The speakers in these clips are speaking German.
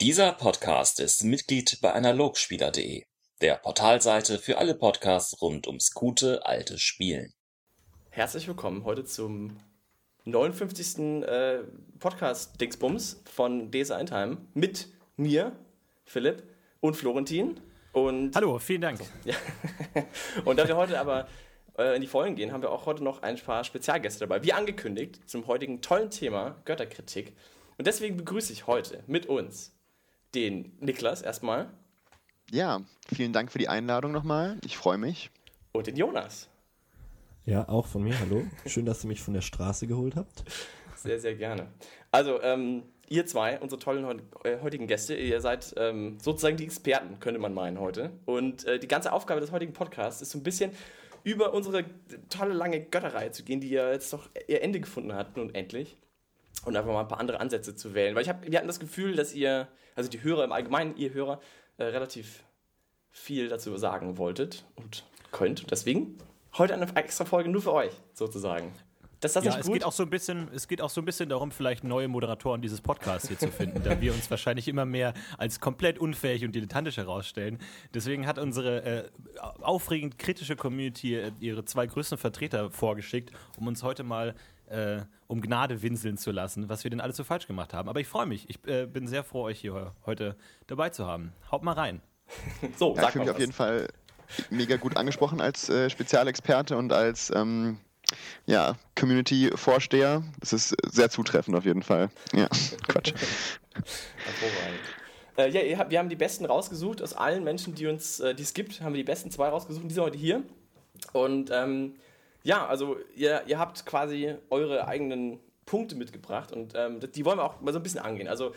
Dieser Podcast ist Mitglied bei Analogspieler.de, der Portalseite für alle Podcasts rund ums gute alte Spielen. Herzlich willkommen heute zum 59. Äh, Podcast Dingsbums von DSA Time mit mir, Philipp und Florentin. Und Hallo, vielen Dank. Ja. und da wir heute aber äh, in die Folgen gehen, haben wir auch heute noch ein paar Spezialgäste dabei. Wie angekündigt, zum heutigen tollen Thema Götterkritik. Und deswegen begrüße ich heute mit uns den Niklas erstmal. Ja, vielen Dank für die Einladung nochmal. Ich freue mich. Und den Jonas. Ja, auch von mir, hallo. Schön, dass ihr mich von der Straße geholt habt. Sehr, sehr gerne. Also, ähm, ihr zwei, unsere tollen äh, heutigen Gäste, ihr seid ähm, sozusagen die Experten, könnte man meinen heute. Und äh, die ganze Aufgabe des heutigen Podcasts ist so ein bisschen über unsere tolle lange Götterreihe zu gehen, die ja jetzt doch ihr Ende gefunden hat, nun endlich. Und einfach mal ein paar andere Ansätze zu wählen. Weil ich hab, wir hatten das Gefühl, dass ihr, also die Hörer im Allgemeinen, ihr Hörer, äh, relativ viel dazu sagen wolltet und könnt. Deswegen heute eine extra Folge nur für euch, sozusagen. Das, das ja, es geht auch so ein bisschen, es geht auch so ein bisschen darum, vielleicht neue Moderatoren dieses Podcasts hier zu finden, da wir uns wahrscheinlich immer mehr als komplett unfähig und dilettantisch herausstellen. Deswegen hat unsere äh, aufregend kritische Community äh, ihre zwei größten Vertreter vorgeschickt, um uns heute mal äh, um Gnade winseln zu lassen, was wir denn alles so falsch gemacht haben. Aber ich freue mich. Ich äh, bin sehr froh, euch hier heute dabei zu haben. Haut mal rein. so, ja, ich fühle mich auf jeden Fall mega gut angesprochen als äh, Spezialexperte und als ähm, ja, Community-Vorsteher. Das ist sehr zutreffend auf jeden Fall. Ja, Quatsch. Hervorragend. Äh, ja, habt, wir haben die besten rausgesucht. Aus allen Menschen, die uns, äh, die es gibt, haben wir die besten zwei rausgesucht. Die sind heute hier. Und ähm, ja, also ihr, ihr habt quasi eure eigenen Punkte mitgebracht und ähm, die wollen wir auch mal so ein bisschen angehen. Also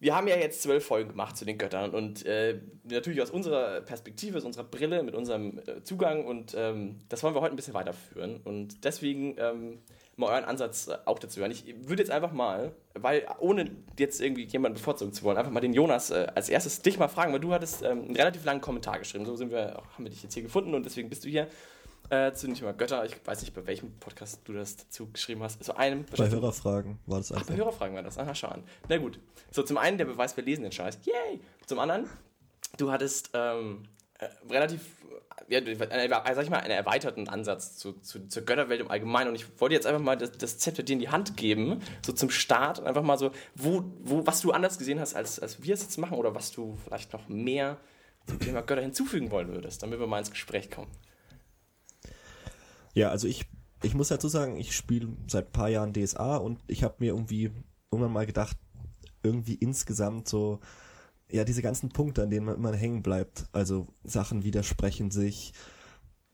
wir haben ja jetzt zwölf Folgen gemacht zu den Göttern und äh, natürlich aus unserer Perspektive, aus unserer Brille, mit unserem äh, Zugang und ähm, das wollen wir heute ein bisschen weiterführen und deswegen ähm, mal euren Ansatz äh, auch dazu hören. Ich würde jetzt einfach mal, weil ohne jetzt irgendwie jemanden bevorzugen zu wollen, einfach mal den Jonas äh, als erstes dich mal fragen, weil du hattest ähm, einen relativ langen Kommentar geschrieben, so sind wir, haben wir dich jetzt hier gefunden und deswegen bist du hier äh, zu dem Thema Götter. Ich weiß nicht, bei welchem Podcast du das dazu geschrieben hast. Zu einem. Bei Hörerfragen war das einfach. Ach, bei Hörerfragen war das. Aha, schau an. Na gut. So, zum einen der Beweis, wir lesen den Scheiß. Yay! Zum anderen, du hattest ähm, äh, relativ, ja, eine, sag ich mal, einen erweiterten Ansatz zu, zu, zur Götterwelt im Allgemeinen. Und ich wollte jetzt einfach mal das, das Zepter dir in die Hand geben, so zum Start und einfach mal so, wo, wo, was du anders gesehen hast, als, als wir es jetzt machen oder was du vielleicht noch mehr zum Thema Götter hinzufügen wollen würdest, damit wir mal ins Gespräch kommen. Ja, also ich, ich muss dazu sagen, ich spiele seit paar Jahren DSA und ich habe mir irgendwie irgendwann mal gedacht, irgendwie insgesamt so, ja, diese ganzen Punkte, an denen man immer hängen bleibt, also Sachen widersprechen sich,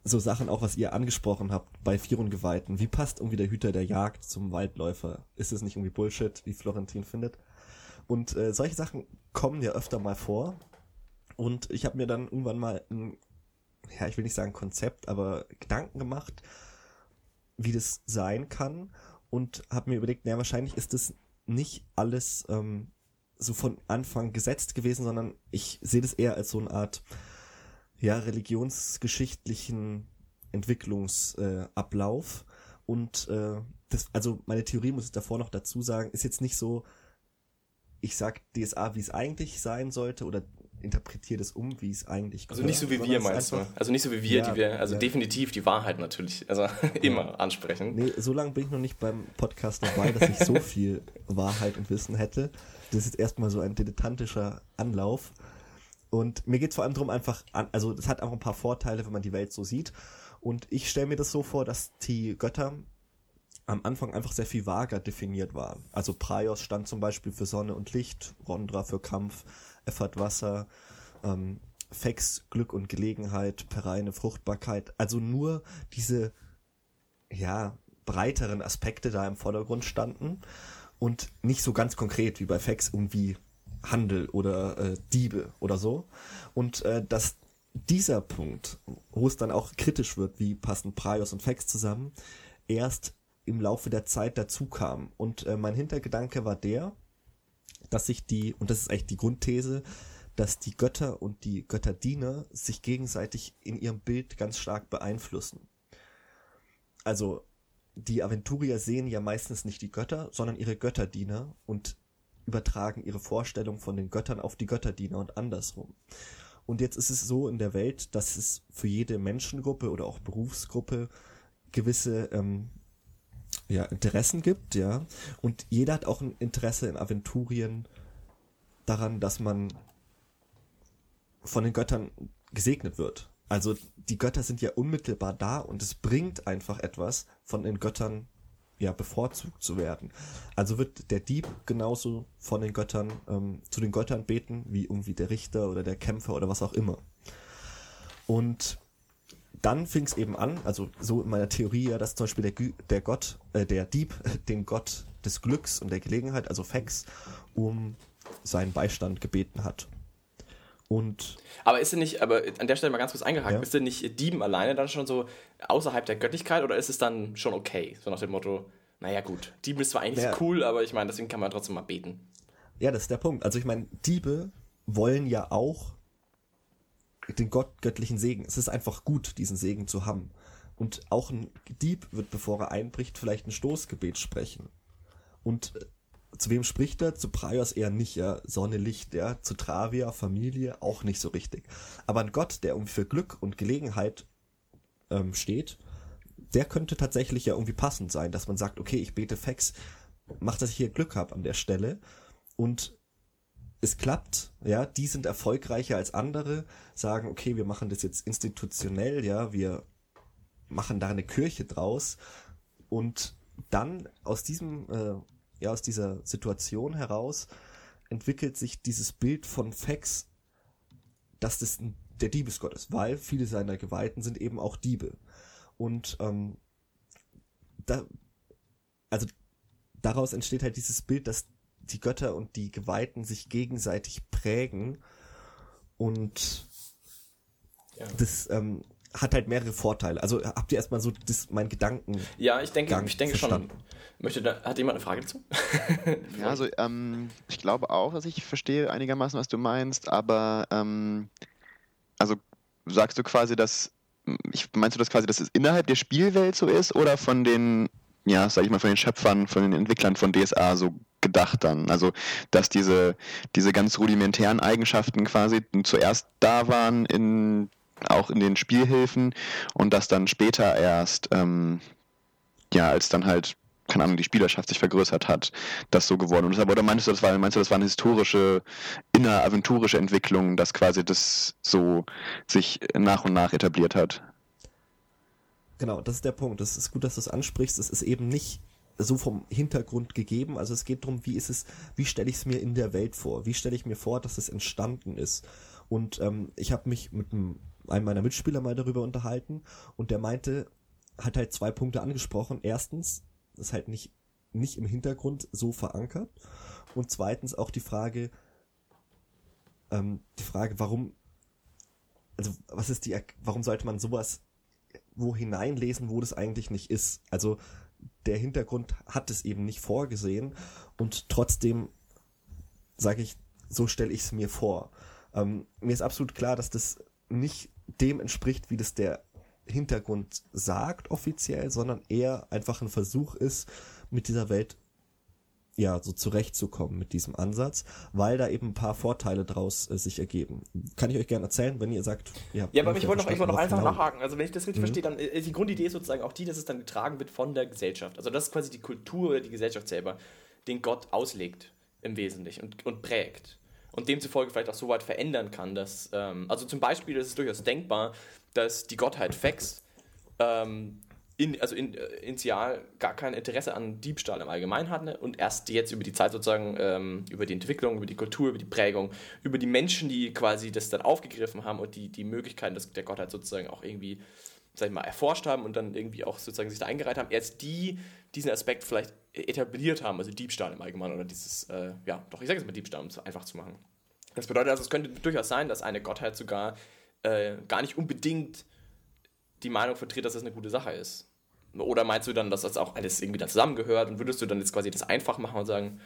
so Sachen auch, was ihr angesprochen habt bei Vier und Geweihten. Wie passt irgendwie der Hüter der Jagd zum Waldläufer? Ist es nicht irgendwie Bullshit, wie Florentin findet? Und äh, solche Sachen kommen ja öfter mal vor. Und ich habe mir dann irgendwann mal ein ja, ich will nicht sagen Konzept, aber Gedanken gemacht, wie das sein kann und habe mir überlegt, naja, wahrscheinlich ist das nicht alles ähm, so von Anfang gesetzt gewesen, sondern ich sehe das eher als so eine Art ja, religionsgeschichtlichen Entwicklungsablauf. Äh, und äh, das, also meine Theorie muss ich davor noch dazu sagen, ist jetzt nicht so, ich sag DSA, wie es eigentlich sein sollte, oder interpretiere das um, wie es eigentlich Also nicht so wie wir, meinst du? Also nicht so wie wir, ja, die wir, also ja. definitiv die Wahrheit natürlich, also immer ansprechen. Nee, so lange bin ich noch nicht beim Podcast dabei, dass ich so viel Wahrheit und Wissen hätte. Das ist jetzt erstmal so ein dilettantischer Anlauf. Und mir geht es vor allem darum, einfach, an, also es hat auch ein paar Vorteile, wenn man die Welt so sieht. Und ich stelle mir das so vor, dass die Götter am Anfang einfach sehr viel vager definiert waren. Also Praios stand zum Beispiel für Sonne und Licht, Rondra für Kampf, Effort Wasser, ähm, Fex Glück und Gelegenheit, Pereine Fruchtbarkeit. Also nur diese, ja, breiteren Aspekte da im Vordergrund standen und nicht so ganz konkret wie bei Fex irgendwie Handel oder äh, Diebe oder so. Und äh, dass dieser Punkt, wo es dann auch kritisch wird, wie passen Praios und Fex zusammen, erst im Laufe der Zeit dazu kam. Und äh, mein Hintergedanke war der, dass sich die, und das ist eigentlich die Grundthese, dass die Götter und die Götterdiener sich gegenseitig in ihrem Bild ganz stark beeinflussen. Also die Aventurier sehen ja meistens nicht die Götter, sondern ihre Götterdiener und übertragen ihre Vorstellung von den Göttern auf die Götterdiener und andersrum. Und jetzt ist es so in der Welt, dass es für jede Menschengruppe oder auch Berufsgruppe gewisse ähm, ja, Interessen gibt, ja. Und jeder hat auch ein Interesse in Aventurien daran, dass man von den Göttern gesegnet wird. Also die Götter sind ja unmittelbar da und es bringt einfach etwas, von den Göttern ja bevorzugt zu werden. Also wird der Dieb genauso von den Göttern ähm, zu den Göttern beten wie irgendwie der Richter oder der Kämpfer oder was auch immer. Und dann fing es eben an, also so in meiner Theorie ja, dass zum Beispiel der, der Gott, äh, der Dieb, den Gott des Glücks und der Gelegenheit, also Fex, um seinen Beistand gebeten hat. Und aber ist er nicht, aber an der Stelle mal ganz kurz eingehakt, ja. ist er nicht Dieben alleine dann schon so außerhalb der Göttlichkeit oder ist es dann schon okay? So nach dem Motto, naja gut, Dieben ist zwar eigentlich ja. cool, aber ich meine, deswegen kann man trotzdem mal beten. Ja, das ist der Punkt. Also ich meine, Diebe wollen ja auch den Gott, göttlichen Segen. Es ist einfach gut, diesen Segen zu haben. Und auch ein Dieb wird, bevor er einbricht, vielleicht ein Stoßgebet sprechen. Und äh, zu wem spricht er? Zu Praios eher nicht, ja. Sonne, Licht, ja. Zu Travia, Familie auch nicht so richtig. Aber ein Gott, der irgendwie für Glück und Gelegenheit ähm, steht, der könnte tatsächlich ja irgendwie passend sein, dass man sagt, okay, ich bete Fex, mach, dass ich hier Glück habe an der Stelle. Und es klappt, ja, die sind erfolgreicher als andere, sagen, okay, wir machen das jetzt institutionell, ja, wir machen da eine Kirche draus und dann aus diesem, äh, ja, aus dieser Situation heraus entwickelt sich dieses Bild von Fex, dass das der Diebesgott ist, weil viele seiner Geweihten sind eben auch Diebe. Und ähm, da, also daraus entsteht halt dieses Bild, dass die Götter und die Geweihten sich gegenseitig prägen und ja. das ähm, hat halt mehrere Vorteile. Also habt ihr erstmal so das, mein Gedanken. Ja, ich denke, ich denke schon. Möchte da, hat jemand eine Frage dazu? ja, also ähm, ich glaube auch, dass ich verstehe einigermaßen, was du meinst, aber ähm, also sagst du quasi, dass ich, meinst du das quasi, dass es innerhalb der Spielwelt so ist oder von den ja, sag ich mal, von den Schöpfern, von den Entwicklern von DSA so gedacht dann. Also, dass diese, diese ganz rudimentären Eigenschaften quasi zuerst da waren in, auch in den Spielhilfen und dass dann später erst, ähm, ja, als dann halt, keine Ahnung, die Spielerschaft sich vergrößert hat, das so geworden ist. Oder meinst du, das war, meinst du, das war eine historische, inneraventurische Entwicklung, dass quasi das so sich nach und nach etabliert hat? Genau, das ist der Punkt. Das ist gut, dass du es ansprichst. Es ist eben nicht so vom Hintergrund gegeben. Also es geht darum, wie ist es, wie stelle ich es mir in der Welt vor? Wie stelle ich mir vor, dass es entstanden ist? Und ähm, ich habe mich mit einem, einem meiner Mitspieler mal darüber unterhalten und der meinte, hat halt zwei Punkte angesprochen. Erstens, ist halt nicht, nicht im Hintergrund so verankert. Und zweitens auch die Frage, ähm, die Frage, warum, also was ist die, warum sollte man sowas wo hineinlesen, wo das eigentlich nicht ist. Also der Hintergrund hat es eben nicht vorgesehen und trotzdem sage ich, so stelle ich es mir vor. Ähm, mir ist absolut klar, dass das nicht dem entspricht, wie das der Hintergrund sagt offiziell, sondern eher einfach ein Versuch ist, mit dieser Welt ja, so zurechtzukommen mit diesem Ansatz, weil da eben ein paar Vorteile draus äh, sich ergeben. Kann ich euch gerne erzählen, wenn ihr sagt, habt Ja, aber ich wollte noch, ich wollte noch einfach genau. nachhaken. Also, wenn ich das richtig mhm. verstehe, dann ist äh, die Grundidee ist sozusagen auch die, dass es dann getragen wird von der Gesellschaft. Also, das ist quasi die Kultur oder die Gesellschaft selber, den Gott auslegt im Wesentlichen und, und prägt. Und demzufolge vielleicht auch so weit verändern kann, dass, ähm, also zum Beispiel ist es durchaus denkbar, dass die Gottheit Fex ähm, in, also in, äh, initial gar kein Interesse an Diebstahl im Allgemeinen hatte und erst jetzt über die Zeit sozusagen, ähm, über die Entwicklung, über die Kultur, über die Prägung, über die Menschen, die quasi das dann aufgegriffen haben und die, die Möglichkeiten des, der Gottheit sozusagen auch irgendwie, sag ich mal, erforscht haben und dann irgendwie auch sozusagen sich da eingereiht haben, erst die diesen Aspekt vielleicht etabliert haben, also Diebstahl im Allgemeinen oder dieses, äh, ja, doch, ich sage jetzt mal Diebstahl, um es einfach zu machen. Das bedeutet also, es könnte durchaus sein, dass eine Gottheit sogar äh, gar nicht unbedingt die Meinung vertritt, dass das eine gute Sache ist. Oder meinst du dann, dass das auch alles irgendwie dann zusammengehört und würdest du dann jetzt quasi das einfach machen und sagen,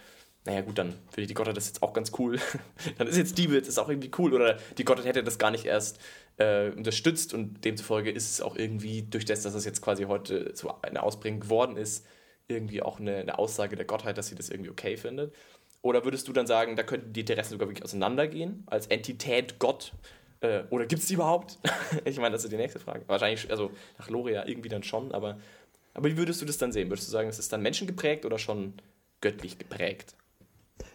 naja gut, dann finde ich die Gottheit das jetzt auch ganz cool. dann ist jetzt Diebet ist auch irgendwie cool. Oder die Gottheit hätte das gar nicht erst äh, unterstützt und demzufolge ist es auch irgendwie, durch das, dass es jetzt quasi heute zu einer Ausbringung geworden ist, irgendwie auch eine, eine Aussage der Gottheit, dass sie das irgendwie okay findet. Oder würdest du dann sagen, da könnten die Interessen sogar wirklich auseinandergehen, als Entität Gott? Äh, oder gibt es die überhaupt? ich meine, das ist die nächste Frage. Wahrscheinlich, also nach Loria irgendwie dann schon, aber, aber wie würdest du das dann sehen? Würdest du sagen, es ist dann menschengeprägt oder schon göttlich geprägt?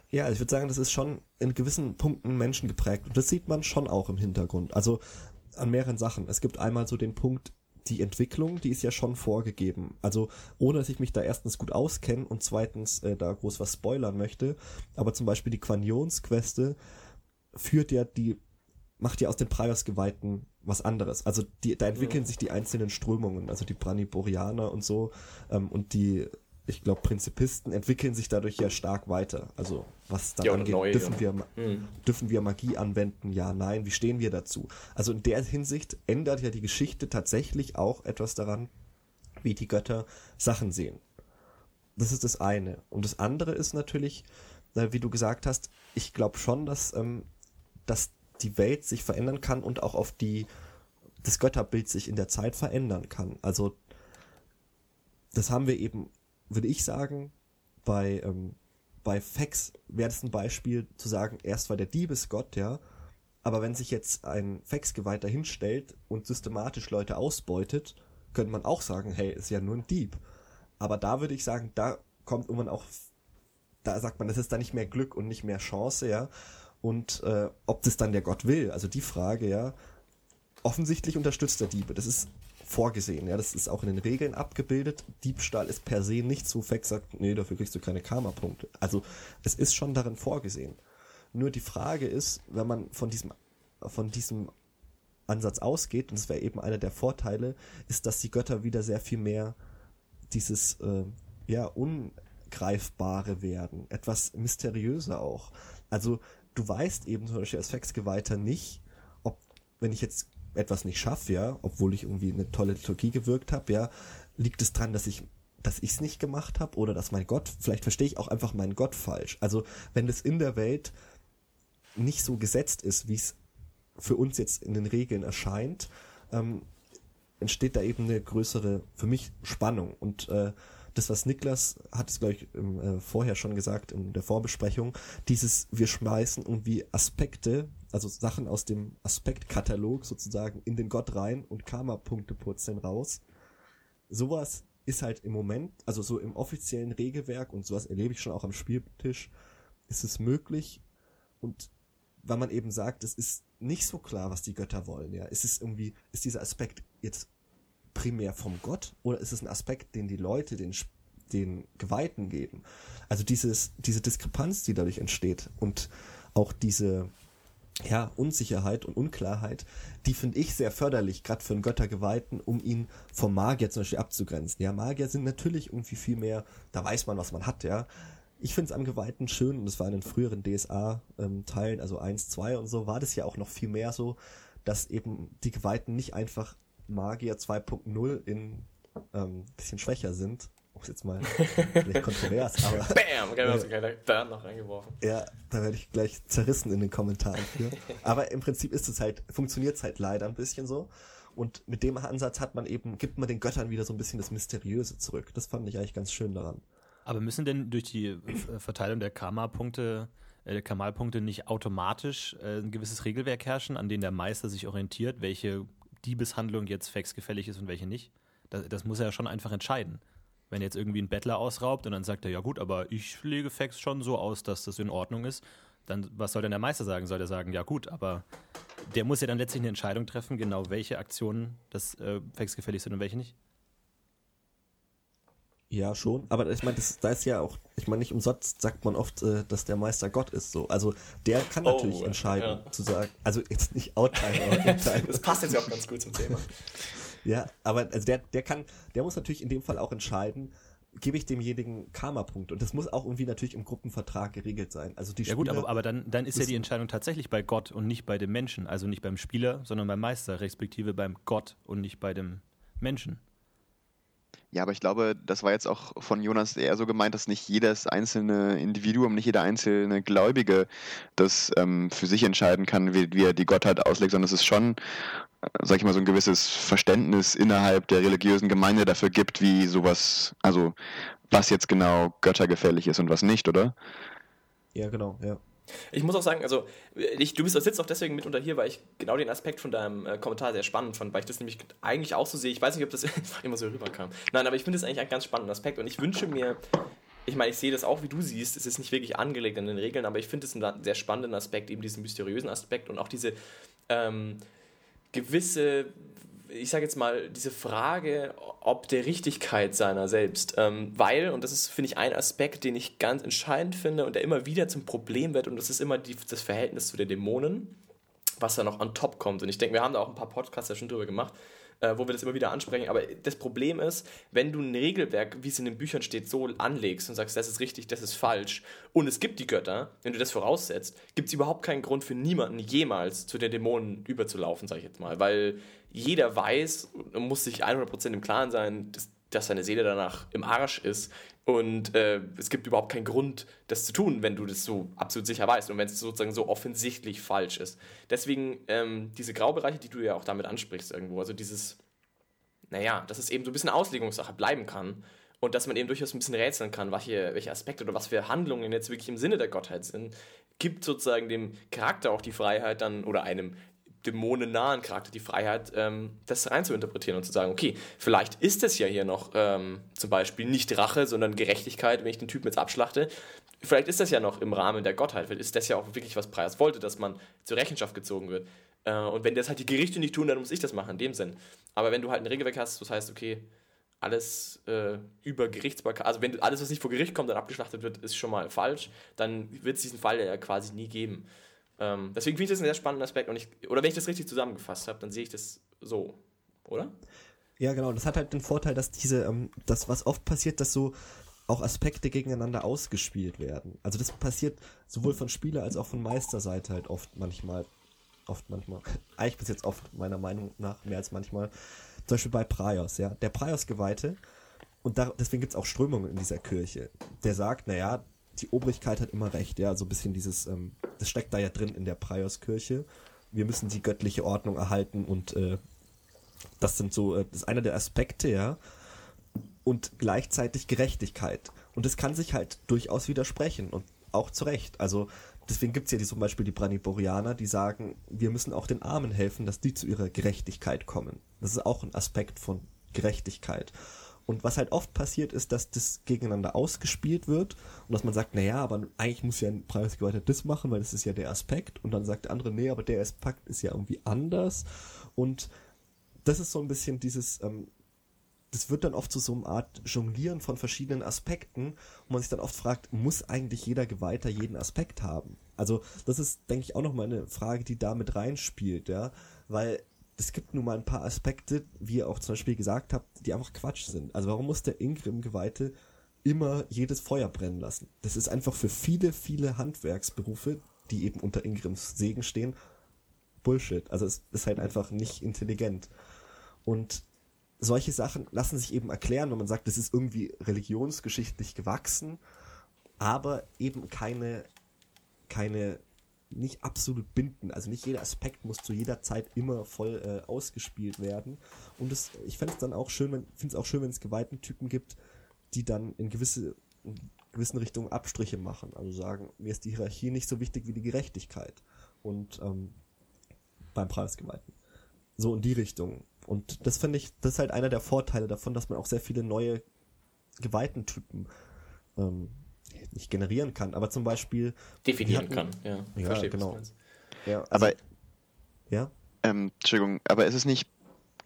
Ja, ich würde sagen, das ist schon in gewissen Punkten menschengeprägt. Und das sieht man schon auch im Hintergrund. Also an mehreren Sachen. Es gibt einmal so den Punkt, die Entwicklung, die ist ja schon vorgegeben. Also ohne dass ich mich da erstens gut auskenne und zweitens äh, da groß was spoilern möchte. Aber zum Beispiel die Quanions-Queste führt ja die, macht ja aus den Prios-Geweihten was anderes. Also die, da entwickeln ja. sich die einzelnen Strömungen, also die Braniborianer und so ähm, und die ich glaube, Prinzipisten entwickeln sich dadurch ja stark weiter. Also was da ja, angeht, neu, dürfen, ja. wir, mhm. dürfen wir Magie anwenden? Ja, nein, wie stehen wir dazu? Also in der Hinsicht ändert ja die Geschichte tatsächlich auch etwas daran, wie die Götter Sachen sehen. Das ist das eine. Und das andere ist natürlich, wie du gesagt hast, ich glaube schon, dass, ähm, dass die Welt sich verändern kann und auch auf die das Götterbild sich in der Zeit verändern kann. Also das haben wir eben würde ich sagen, bei, ähm, bei Fax wäre das ein Beispiel zu sagen, erst war der Diebesgott, ja, aber wenn sich jetzt ein Fax-Geweihter hinstellt und systematisch Leute ausbeutet, könnte man auch sagen, hey, ist ja nur ein Dieb. Aber da würde ich sagen, da kommt irgendwann auch, da sagt man, das ist dann nicht mehr Glück und nicht mehr Chance, ja. Und äh, ob das dann der Gott will, also die Frage, ja, offensichtlich unterstützt er Diebe. Das ist vorgesehen. Ja, das ist auch in den Regeln abgebildet. Diebstahl ist per se nicht so fake, sagt, nee, dafür kriegst du keine Karma-Punkte. Also es ist schon darin vorgesehen. Nur die Frage ist, wenn man von diesem, von diesem Ansatz ausgeht, und das wäre eben einer der Vorteile, ist, dass die Götter wieder sehr viel mehr dieses, äh, ja, Ungreifbare werden. Etwas mysteriöser auch. Also du weißt eben zum Beispiel als Faxgeweihter nicht, ob, wenn ich jetzt etwas nicht schaffe, ja, obwohl ich irgendwie eine tolle Liturgie gewirkt habe, ja, liegt es dran, dass ich dass ich es nicht gemacht habe oder dass mein Gott, vielleicht verstehe ich auch einfach meinen Gott falsch. Also wenn es in der Welt nicht so gesetzt ist, wie es für uns jetzt in den Regeln erscheint, ähm, entsteht da eben eine größere, für mich, Spannung. Und äh, das, was Niklas hat es, glaube ich, äh, vorher schon gesagt in der Vorbesprechung, dieses, wir schmeißen irgendwie Aspekte, also Sachen aus dem Aspektkatalog sozusagen in den Gott rein und Karma-Punkte purzeln raus. Sowas ist halt im Moment, also so im offiziellen Regelwerk und sowas erlebe ich schon auch am Spieltisch, ist es möglich und weil man eben sagt, es ist nicht so klar, was die Götter wollen, ja. Ist es irgendwie, ist dieser Aspekt jetzt primär vom Gott oder ist es ein Aspekt, den die Leute den, den Geweihten geben? Also dieses, diese Diskrepanz, die dadurch entsteht und auch diese ja, Unsicherheit und Unklarheit, die finde ich sehr förderlich, gerade für einen Göttergeweihten, um ihn vom Magier zum Beispiel abzugrenzen. Ja, Magier sind natürlich irgendwie viel mehr, da weiß man, was man hat, ja. Ich finde es am Geweihten schön, und das war in den früheren DSA-Teilen, ähm, also 1, 2 und so, war das ja auch noch viel mehr so, dass eben die Geweihten nicht einfach Magier 2.0 in ähm, bisschen schwächer sind. Auch jetzt mal vielleicht kontrovers, aber. Bam! Äh, da noch reingeworfen. Ja, da werde ich gleich zerrissen in den Kommentaren für. aber im Prinzip ist es halt, funktioniert es halt leider ein bisschen so. Und mit dem Ansatz hat man eben, gibt man den Göttern wieder so ein bisschen das Mysteriöse zurück. Das fand ich eigentlich ganz schön daran. Aber müssen denn durch die Verteilung der Karma-Punkte, äh, Kamalpunkte nicht automatisch äh, ein gewisses Regelwerk herrschen, an dem der Meister sich orientiert, welche Diebeshandlung jetzt faxgefällig ist und welche nicht. Das, das muss er ja schon einfach entscheiden. Wenn jetzt irgendwie ein Bettler ausraubt und dann sagt er, ja gut, aber ich lege Fax schon so aus, dass das in Ordnung ist, dann was soll denn der Meister sagen? Soll er sagen, ja gut, aber der muss ja dann letztlich eine Entscheidung treffen, genau welche Aktionen das äh, faxgefällig sind und welche nicht. Ja, schon. Aber ich meine, da ist ja auch, ich meine, nicht umsonst sagt man oft, äh, dass der Meister Gott ist. So. Also der kann oh, natürlich entscheiden, ja. zu sagen, also jetzt nicht outtime, aber entscheiden. Das passt jetzt ja auch ganz gut zum Thema. ja, aber also der, der kann, der muss natürlich in dem Fall auch entscheiden, gebe ich demjenigen Karma-Punkte. Und das muss auch irgendwie natürlich im Gruppenvertrag geregelt sein. Also die ja gut, aber, aber dann, dann ist ja die Entscheidung tatsächlich bei Gott und nicht bei dem Menschen. Also nicht beim Spieler, sondern beim Meister, respektive beim Gott und nicht bei dem Menschen. Ja, aber ich glaube, das war jetzt auch von Jonas eher so gemeint, dass nicht jedes einzelne Individuum, nicht jeder einzelne Gläubige das ähm, für sich entscheiden kann, wie, wie, er die Gottheit auslegt, sondern es ist schon, äh, sag ich mal, so ein gewisses Verständnis innerhalb der religiösen Gemeinde dafür gibt, wie sowas, also was jetzt genau göttergefährlich ist und was nicht, oder? Ja, genau, ja. Ich muss auch sagen, also ich, du bist sitzt auch deswegen mitunter hier, weil ich genau den Aspekt von deinem äh, Kommentar sehr spannend fand, weil ich das nämlich eigentlich auch so sehe. Ich weiß nicht, ob das immer so rüberkam. Nein, aber ich finde das eigentlich einen ganz spannenden Aspekt und ich wünsche mir, ich meine, ich sehe das auch, wie du siehst, es ist nicht wirklich angelegt an den Regeln, aber ich finde es einen sehr spannenden Aspekt, eben diesen mysteriösen Aspekt und auch diese ähm, gewisse ich sage jetzt mal, diese Frage, ob der Richtigkeit seiner selbst. Ähm, weil, und das ist, finde ich, ein Aspekt, den ich ganz entscheidend finde und der immer wieder zum Problem wird, und das ist immer die, das Verhältnis zu den Dämonen, was da noch on top kommt. Und ich denke, wir haben da auch ein paar Podcasts ja schon drüber gemacht äh, wo wir das immer wieder ansprechen. Aber das Problem ist, wenn du ein Regelwerk, wie es in den Büchern steht, so anlegst und sagst, das ist richtig, das ist falsch, und es gibt die Götter, wenn du das voraussetzt, gibt es überhaupt keinen Grund für niemanden jemals zu den Dämonen überzulaufen, sage ich jetzt mal. Weil jeder weiß und muss sich 100% im Klaren sein, dass, dass seine Seele danach im Arsch ist. Und äh, es gibt überhaupt keinen Grund, das zu tun, wenn du das so absolut sicher weißt und wenn es sozusagen so offensichtlich falsch ist. Deswegen ähm, diese Graubereiche, die du ja auch damit ansprichst irgendwo, also dieses, naja, dass es eben so ein bisschen Auslegungssache bleiben kann und dass man eben durchaus ein bisschen rätseln kann, welche, welche Aspekte oder was für Handlungen jetzt wirklich im Sinne der Gottheit sind, gibt sozusagen dem Charakter auch die Freiheit dann oder einem dämonennahen Charakter die Freiheit, ähm, das rein zu interpretieren und zu sagen, okay, vielleicht ist es ja hier noch ähm, zum Beispiel nicht Rache, sondern Gerechtigkeit, wenn ich den Typen jetzt abschlachte. Vielleicht ist das ja noch im Rahmen der Gottheit, vielleicht ist das ja auch wirklich, was Preis wollte, dass man zur Rechenschaft gezogen wird. Äh, und wenn das halt die Gerichte nicht tun, dann muss ich das machen, in dem Sinn. Aber wenn du halt ein Regelwerk hast, das heißt, okay, alles äh, über Gerichtsbarkeit, also wenn alles, was nicht vor Gericht kommt, dann abgeschlachtet wird, ist schon mal falsch, dann wird es diesen Fall ja quasi nie geben. Ähm, deswegen finde ich das einen sehr spannenden Aspekt. Und ich, oder wenn ich das richtig zusammengefasst habe, dann sehe ich das so, oder? Ja, genau. Das hat halt den Vorteil, dass diese, ähm, das, was oft passiert, dass so auch Aspekte gegeneinander ausgespielt werden. Also das passiert sowohl von Spieler als auch von Meisterseite halt oft manchmal. Oft manchmal. Eigentlich bis jetzt oft, meiner Meinung nach, mehr als manchmal. Zum Beispiel bei Praios, ja. Der Praios-Geweihte, und da, deswegen gibt es auch Strömungen in dieser Kirche, der sagt, naja, die Obrigkeit hat immer recht, ja, so ein bisschen dieses, ähm, das steckt da ja drin in der Prioskirche. Wir müssen die göttliche Ordnung erhalten und äh, das sind so, äh, das ist einer der Aspekte, ja. Und gleichzeitig Gerechtigkeit. Und das kann sich halt durchaus widersprechen und auch zu Recht. Also deswegen gibt es ja die, zum Beispiel die Braniborianer, die sagen, wir müssen auch den Armen helfen, dass die zu ihrer Gerechtigkeit kommen. Das ist auch ein Aspekt von Gerechtigkeit. Und was halt oft passiert ist, dass das gegeneinander ausgespielt wird und dass man sagt, naja, aber eigentlich muss ja ein Preisgeweihter das machen, weil das ist ja der Aspekt. Und dann sagt der andere, nee, aber der Aspekt ist ja irgendwie anders. Und das ist so ein bisschen dieses, ähm, das wird dann oft zu so, so einer Art Jonglieren von verschiedenen Aspekten, wo man sich dann oft fragt, muss eigentlich jeder Geweihter jeden Aspekt haben? Also das ist, denke ich, auch nochmal eine Frage, die da mit reinspielt, ja, weil es gibt nun mal ein paar Aspekte, wie ihr auch zum Beispiel gesagt habt, die einfach Quatsch sind. Also warum muss der Ingrim-Geweihte immer jedes Feuer brennen lassen? Das ist einfach für viele, viele Handwerksberufe, die eben unter Ingrims Segen stehen, Bullshit. Also es ist halt einfach nicht intelligent. Und solche Sachen lassen sich eben erklären, wenn man sagt, das ist irgendwie religionsgeschichtlich gewachsen, aber eben keine, keine nicht absolut binden. Also nicht jeder Aspekt muss zu jeder Zeit immer voll äh, ausgespielt werden. Und das, ich fände es dann auch schön, wenn, finde es auch schön, wenn es geweihten Typen gibt, die dann in gewisse in gewissen Richtungen Abstriche machen. Also sagen, mir ist die Hierarchie nicht so wichtig wie die Gerechtigkeit. Und ähm, beim Preisgeweihten. So in die Richtung. Und das finde ich, das ist halt einer der Vorteile davon, dass man auch sehr viele neue geweihten Typen ähm, nicht generieren kann, aber zum Beispiel definieren hatten, kann. Ja, ja verstehe, genau. Ja, also, aber ja. Ähm, Entschuldigung, aber ist es nicht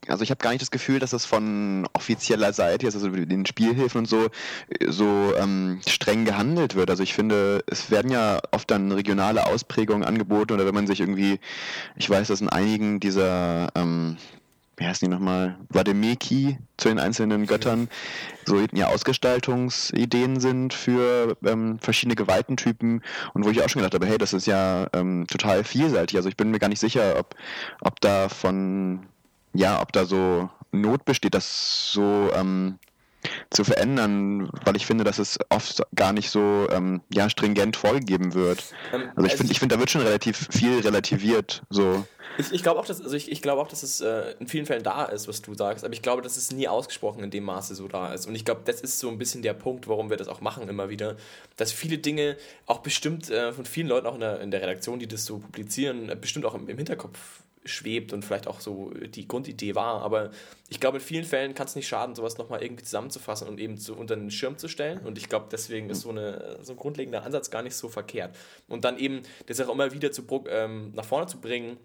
also ich habe gar nicht das Gefühl, dass das von offizieller Seite, also den Spielhilfen und so, so ähm, streng gehandelt wird. Also ich finde, es werden ja oft dann regionale Ausprägungen angeboten oder wenn man sich irgendwie, ich weiß, dass in einigen dieser ähm, wie heißen die nochmal, Vladimiki zu den einzelnen Göttern, so ja Ausgestaltungsideen sind für ähm, verschiedene Gewaltentypen und wo ich auch schon gedacht habe, hey, das ist ja ähm, total vielseitig. Also ich bin mir gar nicht sicher, ob, ob da von, ja, ob da so Not besteht, das so ähm, zu verändern, weil ich finde, dass es oft gar nicht so ähm, ja, stringent vorgegeben wird. Ähm, also ich finde, ich finde, da wird schon relativ viel relativiert. So. Ich, ich glaube auch, dass, also ich, ich glaube auch, dass es äh, in vielen Fällen da ist, was du sagst, aber ich glaube, dass es nie ausgesprochen in dem Maße so da ist. Und ich glaube, das ist so ein bisschen der Punkt, warum wir das auch machen immer wieder, dass viele Dinge auch bestimmt äh, von vielen Leuten auch in der, in der Redaktion, die das so publizieren, äh, bestimmt auch im, im Hinterkopf schwebt und vielleicht auch so die Grundidee war. Aber ich glaube, in vielen Fällen kann es nicht schaden, sowas nochmal irgendwie zusammenzufassen und eben zu, unter den Schirm zu stellen. Und ich glaube, deswegen ist so, eine, so ein grundlegender Ansatz gar nicht so verkehrt. Und dann eben das auch immer wieder zu, ähm, nach vorne zu bringen,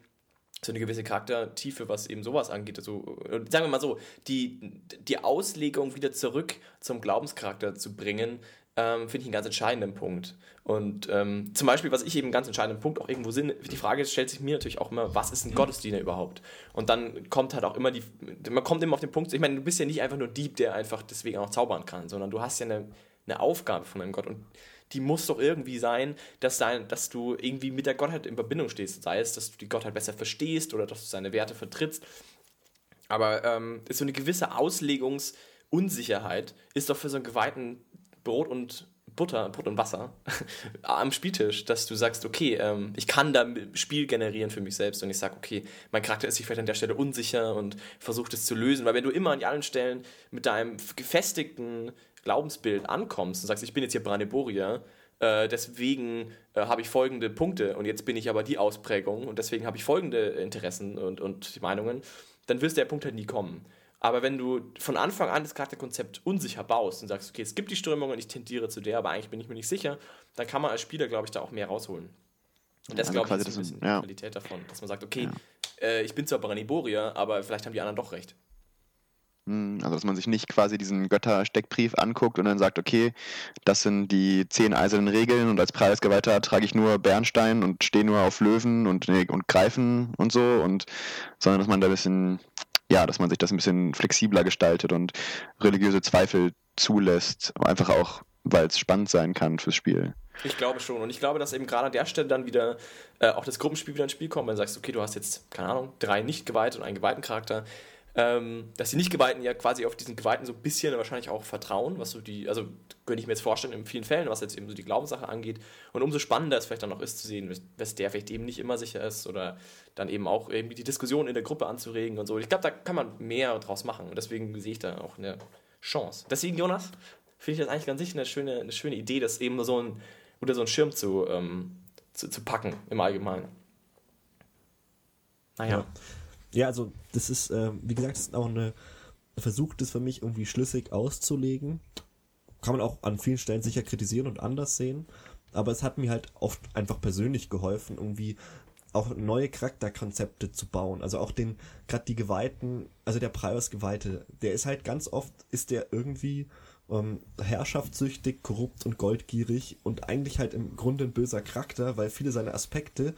so eine gewisse Charaktertiefe, was eben sowas angeht. Also, sagen wir mal so, die, die Auslegung wieder zurück zum Glaubenscharakter zu bringen, ähm, finde ich einen ganz entscheidenden Punkt. Und ähm, zum Beispiel, was ich eben einen ganz entscheidenden Punkt auch irgendwo sehe, die Frage stellt sich mir natürlich auch immer, was ist ein Gottesdiener überhaupt? Und dann kommt halt auch immer die, man kommt immer auf den Punkt, ich meine, du bist ja nicht einfach nur Dieb, der einfach deswegen auch zaubern kann, sondern du hast ja eine, eine Aufgabe von einem Gott und die muss doch irgendwie sein, dass, sein, dass du irgendwie mit der Gottheit in Verbindung stehst. Sei es, dass du die Gottheit besser verstehst oder dass du seine Werte vertrittst. Aber ähm, so eine gewisse Auslegungsunsicherheit ist doch für so einen geweihten Brot und Butter, Brot und Wasser am Spieltisch, dass du sagst, okay, ähm, ich kann da Spiel generieren für mich selbst und ich sage, okay, mein Charakter ist sich vielleicht an der Stelle unsicher und versucht es zu lösen, weil wenn du immer an allen Stellen mit deinem gefestigten Glaubensbild ankommst und sagst, ich bin jetzt hier Brandeburger, äh, deswegen äh, habe ich folgende Punkte und jetzt bin ich aber die Ausprägung und deswegen habe ich folgende Interessen und, und Meinungen, dann wirst der Punkt halt nie kommen. Aber wenn du von Anfang an das Charakterkonzept unsicher baust und sagst, okay, es gibt die Strömung und ich tendiere zu der, aber eigentlich bin ich mir nicht sicher, dann kann man als Spieler, glaube ich, da auch mehr rausholen. Und das, also glaube ich, ist ein bisschen ja. die Qualität davon, dass man sagt, okay, ja. äh, ich bin zwar Braniborier, aber vielleicht haben die anderen doch recht. Hm, also, dass man sich nicht quasi diesen Götter-Steckbrief anguckt und dann sagt, okay, das sind die zehn eisernen Regeln und als Preisgeweihter trage ich nur Bernstein und stehe nur auf Löwen und, und Greifen und so und, sondern dass man da ein bisschen ja, dass man sich das ein bisschen flexibler gestaltet und religiöse Zweifel zulässt, einfach auch, weil es spannend sein kann fürs Spiel. Ich glaube schon. Und ich glaube, dass eben gerade an der Stelle dann wieder äh, auch das Gruppenspiel wieder ins Spiel kommt, wenn du sagst, okay, du hast jetzt, keine Ahnung, drei nicht geweihte und einen geweihten Charakter. Ähm, dass die Nicht-Geweihten ja quasi auf diesen Geweihten so ein bisschen wahrscheinlich auch vertrauen, was so die, also könnte ich mir jetzt vorstellen, in vielen Fällen, was jetzt eben so die Glaubenssache angeht. Und umso spannender es vielleicht dann noch ist zu sehen, dass der vielleicht eben nicht immer sicher ist oder dann eben auch irgendwie die Diskussion in der Gruppe anzuregen und so. Ich glaube, da kann man mehr draus machen und deswegen sehe ich da auch eine Chance. Deswegen, Jonas, finde ich das eigentlich ganz sicher eine schöne, eine schöne Idee, das eben so ein, unter so einen Schirm zu, ähm, zu, zu packen im Allgemeinen. Naja. Ja. Ja, also das ist, äh, wie gesagt, das ist auch eine versucht es für mich irgendwie schlüssig auszulegen. Kann man auch an vielen Stellen sicher kritisieren und anders sehen. Aber es hat mir halt oft einfach persönlich geholfen, irgendwie auch neue Charakterkonzepte zu bauen. Also auch den, gerade die Geweihten, also der Priors-Geweihte, der ist halt ganz oft, ist der irgendwie ähm, herrschaftssüchtig, korrupt und goldgierig und eigentlich halt im Grunde ein böser Charakter, weil viele seiner Aspekte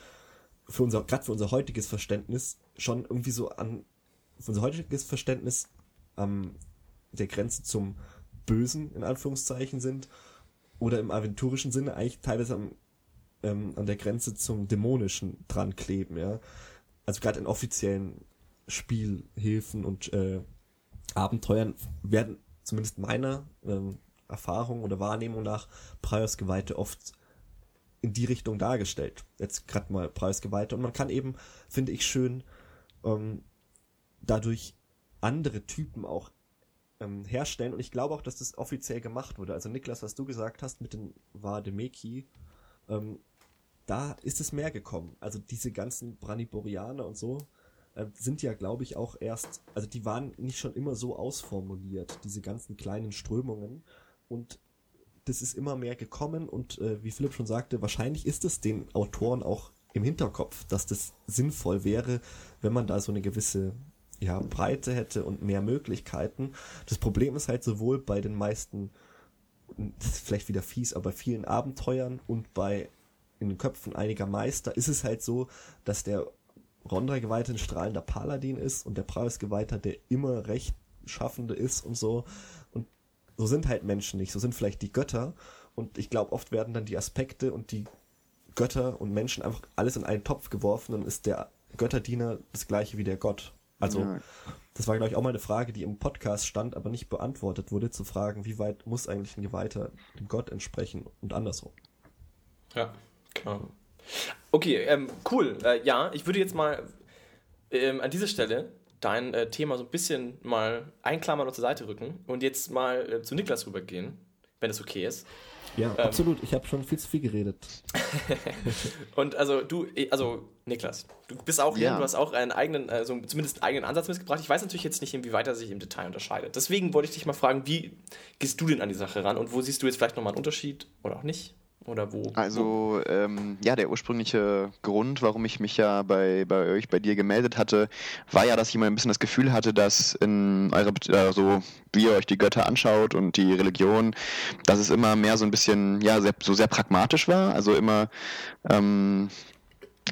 für unser, gerade für unser heutiges Verständnis schon irgendwie so an, für unser heutiges Verständnis am der Grenze zum Bösen, in Anführungszeichen, sind. Oder im aventurischen Sinne eigentlich teilweise am, ähm, an der Grenze zum Dämonischen dran kleben, ja. Also gerade in offiziellen Spielhilfen und äh, Abenteuern werden zumindest meiner ähm, Erfahrung oder Wahrnehmung nach Priors Geweihte oft in die Richtung dargestellt. Jetzt gerade mal Preisgeweihte. Und man kann eben, finde ich schön, ähm, dadurch andere Typen auch ähm, herstellen. Und ich glaube auch, dass das offiziell gemacht wurde. Also Niklas, was du gesagt hast mit den Vademeki, ähm, da ist es mehr gekommen. Also diese ganzen Braniborianer und so äh, sind ja, glaube ich, auch erst, also die waren nicht schon immer so ausformuliert, diese ganzen kleinen Strömungen. Und das ist immer mehr gekommen und äh, wie Philipp schon sagte, wahrscheinlich ist es den Autoren auch im Hinterkopf, dass das sinnvoll wäre, wenn man da so eine gewisse ja, Breite hätte und mehr Möglichkeiten. Das Problem ist halt sowohl bei den meisten, vielleicht wieder fies, aber vielen Abenteuern und bei in den Köpfen einiger Meister ist es halt so, dass der Rondra-Geweihte ein strahlender Paladin ist und der Preis-Geweihter der immer Rechtschaffende ist und so so sind halt Menschen nicht, so sind vielleicht die Götter. Und ich glaube, oft werden dann die Aspekte und die Götter und Menschen einfach alles in einen Topf geworfen und ist der Götterdiener das gleiche wie der Gott. Also, ja. das war, glaube ich, auch mal eine Frage, die im Podcast stand, aber nicht beantwortet wurde, zu fragen, wie weit muss eigentlich ein Geweihter dem Gott entsprechen und andersrum. Ja, klar. Okay, ähm, cool. Äh, ja, ich würde jetzt mal ähm, an dieser Stelle dein äh, Thema so ein bisschen mal einklammern und zur Seite rücken und jetzt mal äh, zu Niklas rübergehen, wenn es okay ist. Ja, ähm, absolut. Ich habe schon viel zu viel geredet. und also du, eh, also Niklas, du bist auch hier, ja. du hast auch einen eigenen, also zumindest einen eigenen Ansatz mitgebracht. Ich weiß natürlich jetzt nicht, inwieweit er sich im Detail unterscheidet. Deswegen wollte ich dich mal fragen, wie gehst du denn an die Sache ran und wo siehst du jetzt vielleicht nochmal einen Unterschied oder auch nicht? Oder wo? Also, ähm, ja, der ursprüngliche Grund, warum ich mich ja bei, bei euch, bei dir gemeldet hatte, war ja, dass ich immer ein bisschen das Gefühl hatte, dass in eurer, also, wie ihr euch die Götter anschaut und die Religion, dass es immer mehr so ein bisschen, ja, sehr, so sehr pragmatisch war. Also immer, ähm,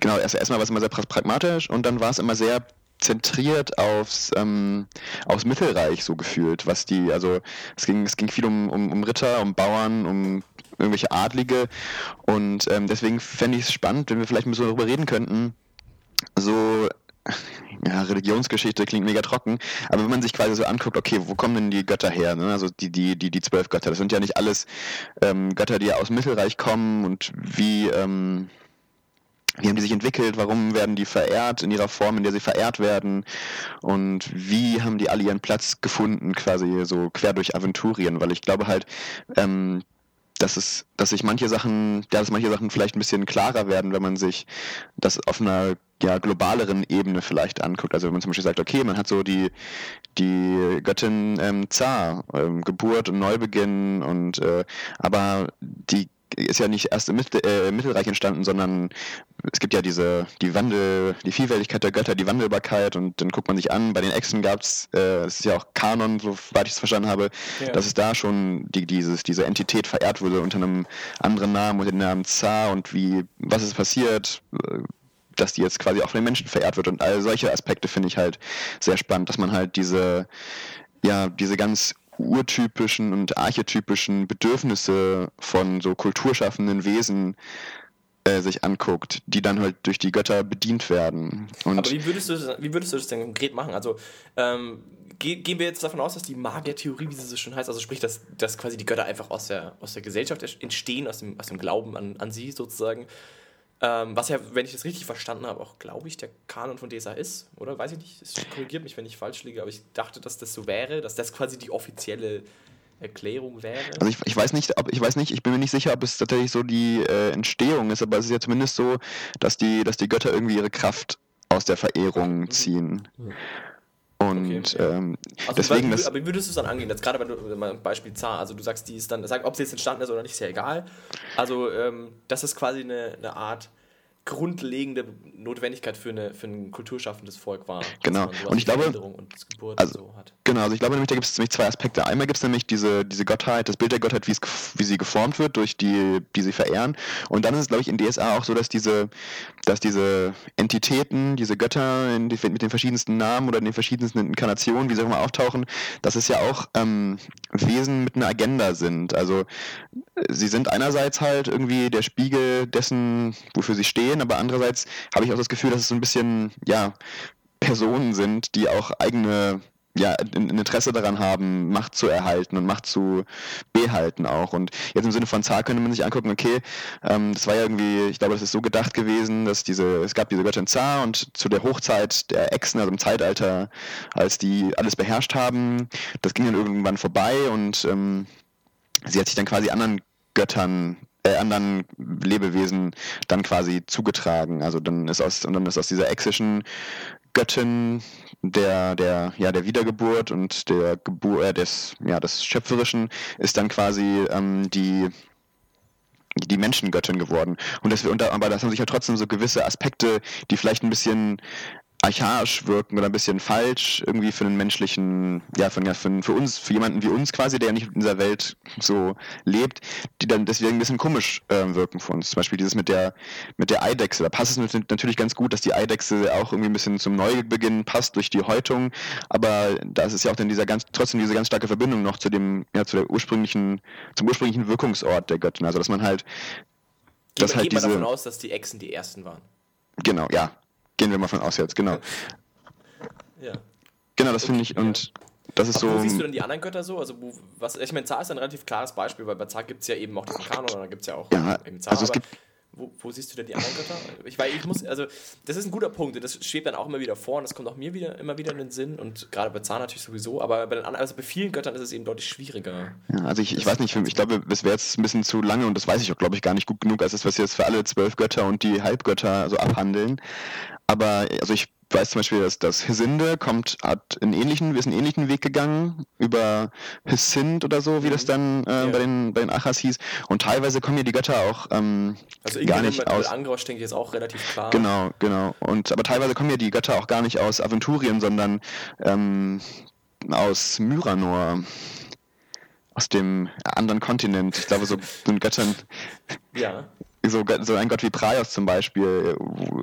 genau, erst erstmal war es immer sehr pragmatisch und dann war es immer sehr zentriert aufs, ähm, aufs Mittelreich so gefühlt, was die, also es ging, es ging viel um, um, um Ritter, um Bauern, um irgendwelche Adlige. Und ähm, deswegen fände ich es spannend, wenn wir vielleicht ein bisschen darüber reden könnten. So, ja, Religionsgeschichte klingt mega trocken, aber wenn man sich quasi so anguckt, okay, wo kommen denn die Götter her? Ne? Also die, die, die, die zwölf Götter, das sind ja nicht alles ähm, Götter, die aus dem Mittelreich kommen und wie, ähm, wie haben die sich entwickelt, warum werden die verehrt in ihrer Form, in der sie verehrt werden? Und wie haben die alle ihren Platz gefunden, quasi so quer durch Aventurien, weil ich glaube halt, ähm, dass es, dass sich manche Sachen, ja, dass manche Sachen vielleicht ein bisschen klarer werden, wenn man sich das auf einer ja, globaleren Ebene vielleicht anguckt. Also wenn man zum Beispiel sagt, okay, man hat so die, die Göttin ähm, Zar, ähm, Geburt und Neubeginn und äh, aber die ist ja nicht erst im Mittel, äh, Mittelreich entstanden, sondern es gibt ja diese, die Wandel, die Vielfältigkeit der Götter, die Wandelbarkeit und dann guckt man sich an, bei den Echsen gab es, äh, es ist ja auch Kanon, soweit ich es verstanden habe, ja. dass es da schon die, dieses, diese Entität verehrt wurde unter einem anderen Namen, unter dem Namen Zar und wie, was ist passiert, äh, dass die jetzt quasi auch von den Menschen verehrt wird und all solche Aspekte finde ich halt sehr spannend, dass man halt diese, ja, diese ganz urtypischen und archetypischen Bedürfnisse von so kulturschaffenden Wesen äh, sich anguckt, die dann halt durch die Götter bedient werden. Und Aber wie würdest, du das, wie würdest du das denn konkret machen? Also ähm, gehen wir jetzt davon aus, dass die Magiertheorie, wie sie so schön heißt, also sprich, dass, dass quasi die Götter einfach aus der, aus der Gesellschaft entstehen, aus dem, aus dem Glauben an, an sie sozusagen. Ähm, was ja, wenn ich das richtig verstanden habe, auch, glaube ich, der Kanon von DSA ist, oder? Weiß ich nicht. Es korrigiert mich, wenn ich falsch liege, aber ich dachte, dass das so wäre, dass das quasi die offizielle Erklärung wäre. Also ich, ich weiß nicht, ob ich weiß nicht, ich bin mir nicht sicher, ob es tatsächlich so die äh, Entstehung ist, aber es ist ja zumindest so, dass die, dass die Götter irgendwie ihre Kraft aus der Verehrung mhm. ziehen. Mhm. Und okay. Ähm, also, deswegen. Weil, aber wie würdest du es dann angehen? Jetzt gerade beim Beispiel Zar, also du sagst, die ist dann, sag, ob sie jetzt entstanden ist oder nicht, ist ja egal. Also, ähm, das ist quasi eine, eine Art grundlegende Notwendigkeit für, eine, für ein kulturschaffendes Volk war. Genau. Und ich glaube, und also, so genau, also ich glaube nämlich, da gibt es nämlich zwei Aspekte. Einmal gibt es nämlich diese, diese Gottheit, das Bild der Gottheit, wie, es, wie sie geformt wird durch die, die sie verehren. Und dann ist es, glaube ich, in DSA auch so, dass diese, dass diese Entitäten, diese Götter die, mit den verschiedensten Namen oder den verschiedensten Inkarnationen, wie sie auch immer auftauchen, dass es ja auch ähm, Wesen mit einer Agenda sind. Also sie sind einerseits halt irgendwie der Spiegel dessen, wofür sie stehen, aber andererseits habe ich auch das Gefühl, dass es so ein bisschen, ja, Personen sind, die auch eigene ja, ein Interesse daran haben, Macht zu erhalten und Macht zu behalten auch. Und jetzt im Sinne von Zahl könnte man sich angucken, okay, ähm, das war ja irgendwie, ich glaube, das ist so gedacht gewesen, dass diese, es gab diese Göttin Zar und zu der Hochzeit der Echsen, also im Zeitalter, als die alles beherrscht haben, das ging dann irgendwann vorbei und ähm, sie hat sich dann quasi anderen Göttern äh, anderen Lebewesen dann quasi zugetragen. Also dann ist aus, und dann ist aus dieser exischen Göttin der, der, ja, der Wiedergeburt und der Geburt äh, des, ja, des Schöpferischen ist dann quasi ähm, die die Menschengöttin geworden. Und das, und da, aber das haben sich ja trotzdem so gewisse Aspekte, die vielleicht ein bisschen archaisch wirken oder ein bisschen falsch irgendwie für einen menschlichen, ja, für, für, für uns, für jemanden wie uns quasi, der ja nicht in dieser Welt so lebt, die dann deswegen ein bisschen komisch äh, wirken für uns. Zum Beispiel dieses mit der, mit der Eidechse. Da passt es natürlich ganz gut, dass die Eidechse auch irgendwie ein bisschen zum Neubeginn passt durch die Häutung, aber da ist es ja auch dann dieser ganz, trotzdem diese ganz starke Verbindung noch zu dem, ja, zu der ursprünglichen, zum ursprünglichen Wirkungsort der Göttin. Also, dass man halt, dass halt diese, davon aus, dass die Echsen die ersten waren. Genau, ja, Gehen wir mal von aus jetzt, genau. Ja. Genau, das finde ich, und das ist Aber so. Wo siehst du denn die anderen Götter so? Also, was, ich meine, Zar ist ein relativ klares Beispiel, weil bei Zar gibt es ja eben auch diesen Kanon, und dann gibt es ja auch ja, eben Zar. Also es gibt, wo, wo, siehst du denn die anderen Götter? Ich, weil ich muss, also, das ist ein guter Punkt das schwebt dann auch immer wieder vor und das kommt auch mir wieder immer wieder in den Sinn und gerade bei Zahn natürlich sowieso, aber bei den anderen, also bei vielen Göttern ist es eben deutlich schwieriger. Ja, also ich, ich weiß nicht, ich glaube, es wäre jetzt ein bisschen zu lange und das weiß ich auch, glaube ich, gar nicht gut genug, als das, was wir jetzt für alle zwölf Götter und die Halbgötter so abhandeln. Aber also ich weiß zum Beispiel, dass das Hesinde kommt, hat einen ähnlichen, ist einen ähnlichen Weg gegangen über Hesind oder so, wie mhm. das dann äh, ja. bei den bei den Achas hieß. Und teilweise kommen ja die Götter auch ähm, also gar nicht aus. Angrosch denke ich ist auch relativ klar. Genau, genau. Und aber teilweise kommen ja die Götter auch gar nicht aus Aventurien, sondern ähm, aus Myranor aus dem anderen Kontinent. Ich glaube, so sind Göttern. Ja so, so ein Gott wie Praios zum Beispiel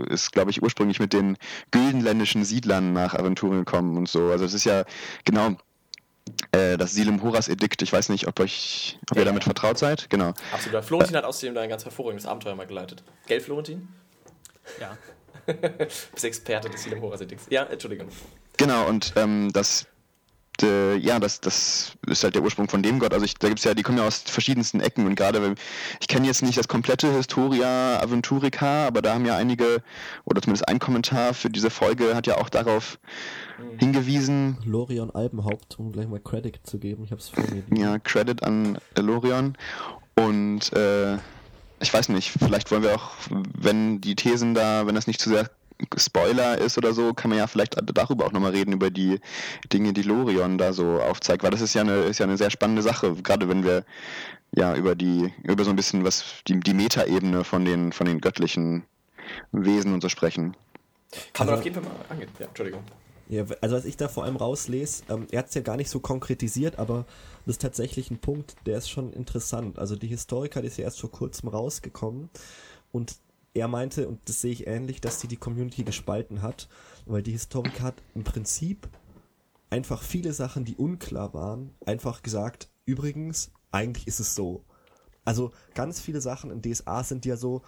ist, glaube ich, ursprünglich mit den güldenländischen Siedlern nach Aventurien gekommen und so. Also es ist ja genau äh, das Silem Horas Edikt. Ich weiß nicht, ob euch, ob ja, ihr damit ja. vertraut seid. Genau. Absolut. Florentin äh, hat außerdem da ein ganz hervorragendes Abenteuer mal geleitet. Gell, Florentin? Ja. Bist Experte des Silem Horas Edikts. Ja, Entschuldigung. Genau, und ähm, das äh, ja, das, das ist halt der Ursprung von dem Gott. Also ich, da gibt's ja, die kommen ja aus verschiedensten Ecken und gerade, ich kenne jetzt nicht das komplette Historia Aventurica, aber da haben ja einige, oder zumindest ein Kommentar für diese Folge hat ja auch darauf mhm. hingewiesen. Lorion Albenhaupt, um gleich mal Credit zu geben, ich habe es vor mir. Ja, Credit an Lorion und äh, ich weiß nicht, vielleicht wollen wir auch, wenn die Thesen da, wenn das nicht zu sehr Spoiler ist oder so, kann man ja vielleicht darüber auch nochmal reden, über die Dinge, die Lorion da so aufzeigt, weil das ist ja eine, ist ja eine sehr spannende Sache, gerade wenn wir ja über die, über so ein bisschen was, die, die Metaebene von den, von den göttlichen Wesen und so sprechen. Kann man also, auf jeden Fall mal angehen. Ja, Entschuldigung. Ja, also was ich da vor allem rauslese, ähm, er hat es ja gar nicht so konkretisiert, aber das ist tatsächlich ein Punkt, der ist schon interessant. Also die Historiker, die ist ja erst vor kurzem rausgekommen und er meinte, und das sehe ich ähnlich, dass sie die Community gespalten hat, weil die Historiker hat im Prinzip einfach viele Sachen, die unklar waren, einfach gesagt, übrigens, eigentlich ist es so. Also ganz viele Sachen in DSA sind ja so,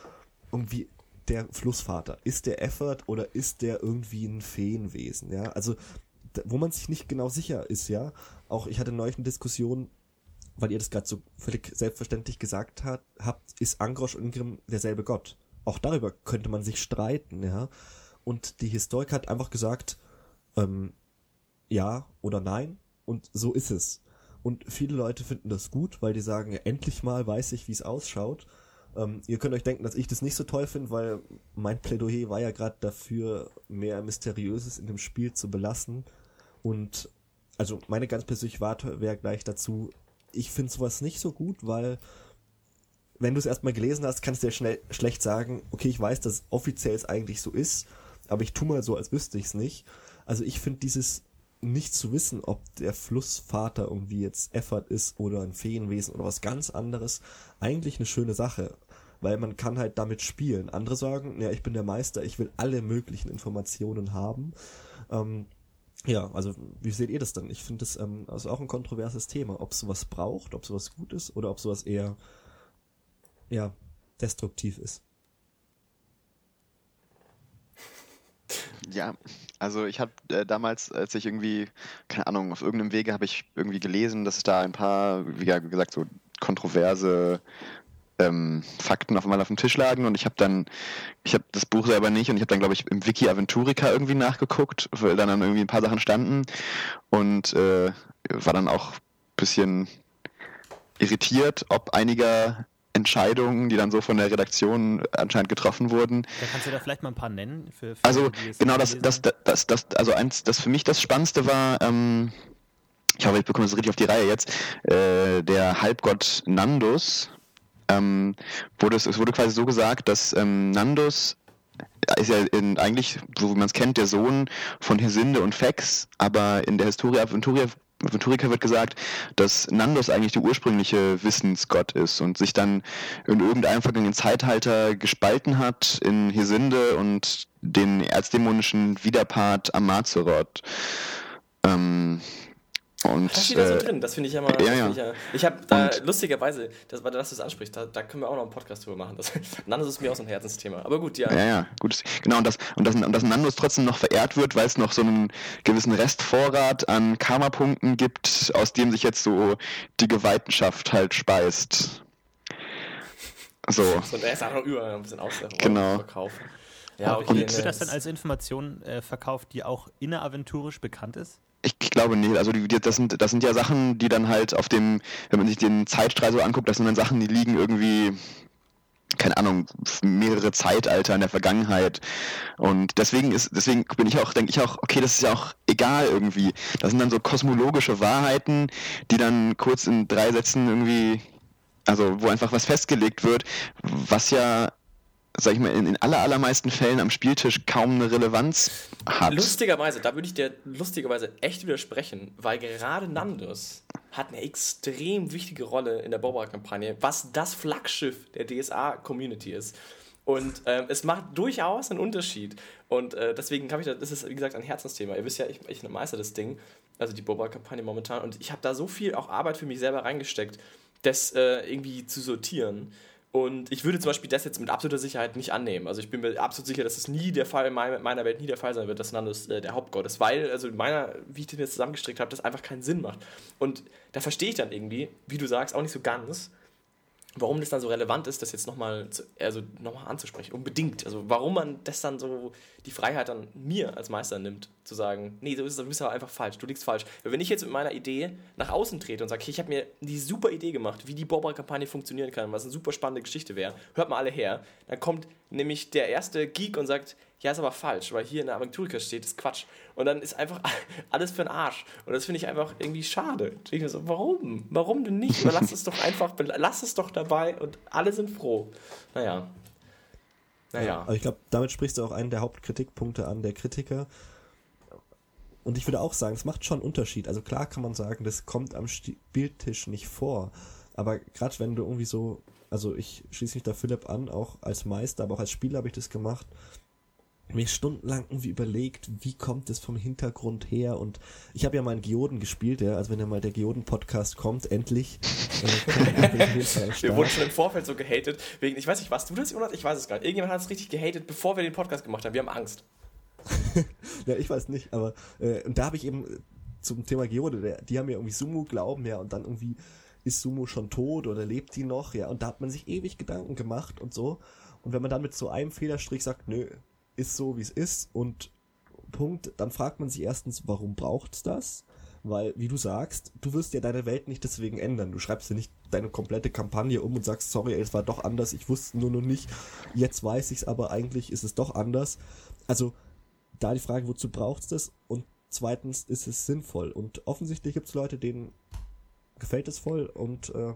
irgendwie der Flussvater, ist der Effort oder ist der irgendwie ein Feenwesen, ja? Also wo man sich nicht genau sicher ist, ja. Auch ich hatte neulich eine Diskussion, weil ihr das gerade so völlig selbstverständlich gesagt hat, habt, ist Angrosch und Ingrim derselbe Gott auch darüber könnte man sich streiten, ja. Und die Historiker hat einfach gesagt, ähm, ja oder nein und so ist es. Und viele Leute finden das gut, weil die sagen, endlich mal weiß ich, wie es ausschaut. Ähm, ihr könnt euch denken, dass ich das nicht so toll finde, weil mein Plädoyer war ja gerade dafür, mehr Mysteriöses in dem Spiel zu belassen. Und also meine ganz persönliche Warte wäre gleich dazu, ich finde sowas nicht so gut, weil wenn du es erstmal gelesen hast, kannst du ja schnell schlecht sagen, okay, ich weiß, dass offiziell es eigentlich so ist, aber ich tu mal so, als wüsste ich es nicht. Also ich finde dieses nicht zu wissen, ob der Flussvater irgendwie jetzt Effort ist oder ein Feenwesen oder was ganz anderes, eigentlich eine schöne Sache. Weil man kann halt damit spielen. Andere sagen, ja, ich bin der Meister, ich will alle möglichen Informationen haben. Ähm, ja, also wie seht ihr das denn? Ich finde das ähm, also auch ein kontroverses Thema, ob sowas braucht, ob sowas gut ist oder ob sowas eher ja, destruktiv ist. Ja, also ich habe äh, damals, als ich irgendwie, keine Ahnung, auf irgendeinem Wege habe ich irgendwie gelesen, dass es da ein paar, wie gesagt, so kontroverse ähm, Fakten auf einmal auf dem Tisch lagen und ich habe dann, ich habe das Buch selber nicht und ich habe dann, glaube ich, im Wiki Aventurica irgendwie nachgeguckt, weil dann, dann irgendwie ein paar Sachen standen und äh, war dann auch ein bisschen irritiert, ob einiger Entscheidungen, die dann so von der Redaktion anscheinend getroffen wurden. Da kannst du da vielleicht mal ein paar nennen? Für, für also genau, das, das, das, das, also eins, das für mich das Spannendste war, ähm, ich hoffe, ich bekomme das richtig auf die Reihe jetzt, äh, der Halbgott Nandus, ähm, wurde es, es wurde quasi so gesagt, dass ähm, Nandus ist ja in, eigentlich, so wie man es kennt, der Sohn von Hesinde und Fex, aber in der Historia Aventuria Aventurica wird gesagt, dass Nandos eigentlich der ursprüngliche Wissensgott ist und sich dann in irgendeinem vergangenen Zeitalter gespalten hat in Hesinde und den erzdämonischen Widerpart Amazeroth. Ähm, und, da steht das so äh, drin, das finde ich ja mal. Ja, ja. Ich, ja, ich habe da und, lustigerweise, das, weil du das ansprichst, da, da, können wir auch noch einen Podcast drüber machen. Das, Nandos ist mir auch so ein Herzensthema. Aber gut, ja. Ja, ja, gut. Genau, und, das, und, das, und dass Nandos trotzdem noch verehrt wird, weil es noch so einen gewissen Restvorrat an Karma-Punkten gibt, aus dem sich jetzt so die Geweihtenschaft halt speist. So. Und er ist einfach überall ein bisschen aus Genau. verkaufen. Ja, okay, und wird das dann das- als Information äh, verkauft, die auch inneraventurisch bekannt ist? Ich glaube nicht. Also die, das, sind, das sind ja Sachen, die dann halt auf dem, wenn man sich den Zeitstrahl so anguckt, das sind dann Sachen, die liegen irgendwie, keine Ahnung, mehrere Zeitalter in der Vergangenheit. Und deswegen ist, deswegen bin ich auch, denke ich auch, okay, das ist ja auch egal irgendwie. Das sind dann so kosmologische Wahrheiten, die dann kurz in drei Sätzen irgendwie, also wo einfach was festgelegt wird, was ja sag ich mal, in, in aller, allermeisten Fällen am Spieltisch kaum eine Relevanz hat. Lustigerweise, da würde ich dir lustigerweise echt widersprechen, weil gerade Nandos hat eine extrem wichtige Rolle in der Boba-Kampagne, was das Flaggschiff der DSA-Community ist. Und ähm, es macht durchaus einen Unterschied. Und äh, deswegen habe ich da, das ist wie gesagt ein Herzensthema. Ihr wisst ja, ich, ich meister das Ding, also die Boba-Kampagne momentan. Und ich habe da so viel auch Arbeit für mich selber reingesteckt, das äh, irgendwie zu sortieren. Und ich würde zum Beispiel das jetzt mit absoluter Sicherheit nicht annehmen. Also ich bin mir absolut sicher, dass es nie der Fall in meiner Welt nie der Fall sein wird, dass Nandos äh, der Hauptgott ist, weil, also in meiner, wie ich das jetzt zusammengestrickt habe, das einfach keinen Sinn macht. Und da verstehe ich dann irgendwie, wie du sagst, auch nicht so ganz, warum das dann so relevant ist, das jetzt nochmal also noch anzusprechen. Unbedingt. Also warum man das dann so, die Freiheit dann mir als Meister nimmt, zu sagen, nee, so ist es, du bist aber einfach falsch, du liegst falsch. Weil wenn ich jetzt mit meiner Idee nach außen trete und sage, okay, ich habe mir die super Idee gemacht, wie die Boba-Kampagne funktionieren kann, was eine super spannende Geschichte wäre, hört mal alle her, dann kommt nämlich der erste Geek und sagt, ja, ist aber falsch, weil hier in der Aventurika steht, ist Quatsch. Und dann ist einfach alles für den Arsch. Und das finde ich einfach irgendwie schade. Ich so, warum? Warum denn nicht? Lass es doch einfach, lass es doch dabei und alle sind froh. Naja. Naja. Aber ich glaube, damit sprichst du auch einen der Hauptkritikpunkte an der Kritiker. Und ich würde auch sagen, es macht schon einen Unterschied. Also klar kann man sagen, das kommt am Spieltisch nicht vor. Aber gerade wenn du irgendwie so, also ich schließe mich da Philipp an, auch als Meister, aber auch als Spieler habe ich das gemacht, mir stundenlang irgendwie überlegt, wie kommt es vom Hintergrund her und ich habe ja mal einen Geoden gespielt, ja, also wenn ja mal der Geoden-Podcast kommt, endlich. Äh, Wir wurden schon im Vorfeld so gehatet. Wegen, ich weiß nicht, warst du das, Jonas? Ich weiß es gar nicht. Irgendjemand hat es richtig gehatet, bevor wir den Podcast gemacht haben. Wir haben Angst. Ja, ich weiß nicht, aber äh, und da habe ich eben äh, zum Thema Geode, der, die haben ja irgendwie Sumo glauben, ja, und dann irgendwie ist Sumo schon tot oder lebt die noch, ja, und da hat man sich ewig Gedanken gemacht und so. Und wenn man dann mit so einem Federstrich sagt, nö, ist so wie es ist und Punkt, dann fragt man sich erstens, warum braucht's das? Weil, wie du sagst, du wirst ja deine Welt nicht deswegen ändern. Du schreibst ja nicht deine komplette Kampagne um und sagst, sorry, es war doch anders, ich wusste nur noch nicht, jetzt weiß ich's, aber eigentlich ist es doch anders. Also, da die Frage, wozu braucht's das? Und zweitens, ist es sinnvoll? Und offensichtlich gibt's Leute, denen gefällt es voll und äh,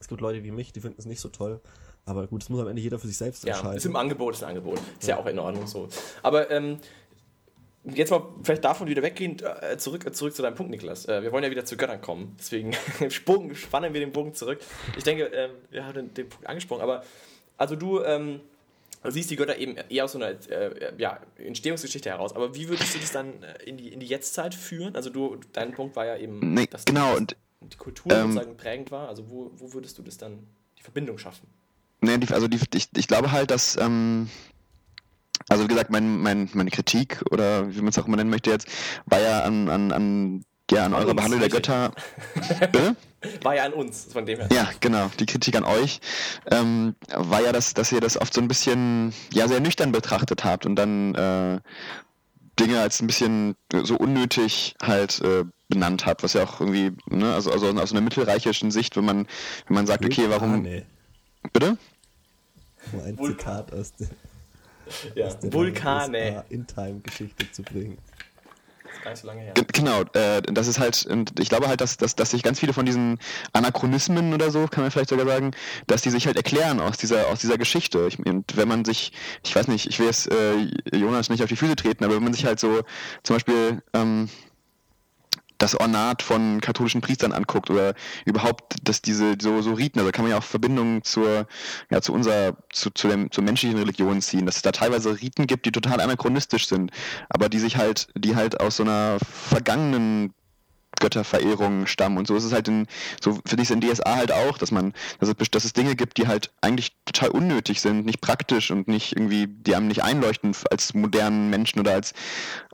es gibt Leute wie mich, die finden es nicht so toll. Aber gut, das muss am Ende jeder für sich selbst Ja, entscheiden. ist im Angebot, ist ein Angebot. Ist ja, auch in Ordnung so. Aber ähm, jetzt mal vielleicht davon wieder weggehen, äh, zurück, zurück zu deinem Punkt, Niklas. Äh, wir wollen ja wieder zu Göttern kommen. Deswegen Bogen, spannen wir den Bogen zurück. Ich denke, ähm, wir haben den, den Punkt angesprochen, aber also du ähm, siehst die Götter eben eher aus so einer äh, ja, Entstehungsgeschichte heraus. Aber wie würdest du das dann äh, in die, in die Jetztzeit führen? Also du, dein Punkt war ja eben, Nee, dass genau, die, und die Kultur ähm, sozusagen prägend war. Also wo, wo würdest du das dann, die Verbindung schaffen? Nee, die, also die, ich, ich glaube halt, dass, ähm, also wie gesagt, mein, mein, meine Kritik oder wie man es auch immer nennen möchte jetzt, war ja an, an, an, ja, an eurer uns, Behandlung der. Götter. Bitte? War ja an uns, von dem her. Ja, genau. Die Kritik an euch ähm, war ja, dass, dass ihr das oft so ein bisschen, ja, sehr nüchtern betrachtet habt und dann äh, Dinge als ein bisschen so unnötig halt äh, benannt habt, was ja auch irgendwie, ne, also, also aus einer mittelreichischen Sicht, wenn man, wenn man sagt, okay, warum. Bitte? Um ein Vulkan. Zitat aus der, Ja. aus der Vulkane. In-Time-Geschichte zu bringen. Ist gar nicht so lange her. Ge- Genau, äh, das ist halt, und ich glaube halt, dass, dass, dass sich ganz viele von diesen Anachronismen oder so, kann man vielleicht sogar sagen, dass die sich halt erklären aus dieser, aus dieser Geschichte. Ich, und wenn man sich, ich weiß nicht, ich will jetzt äh, Jonas nicht auf die Füße treten, aber wenn man sich halt so zum Beispiel ähm, das Ornat von katholischen Priestern anguckt oder überhaupt, dass diese so, so Riten, also kann man ja auch Verbindungen zur, ja, zu unserer, zu, zu dem, zur menschlichen Religion ziehen, dass es da teilweise Riten gibt, die total anachronistisch sind, aber die sich halt, die halt aus so einer vergangenen Götterverehrung stammen und so ist es halt in, so finde ich es in DSA halt auch, dass man, dass es, dass es Dinge gibt, die halt eigentlich total unnötig sind, nicht praktisch und nicht irgendwie, die einem nicht einleuchten als modernen Menschen oder als,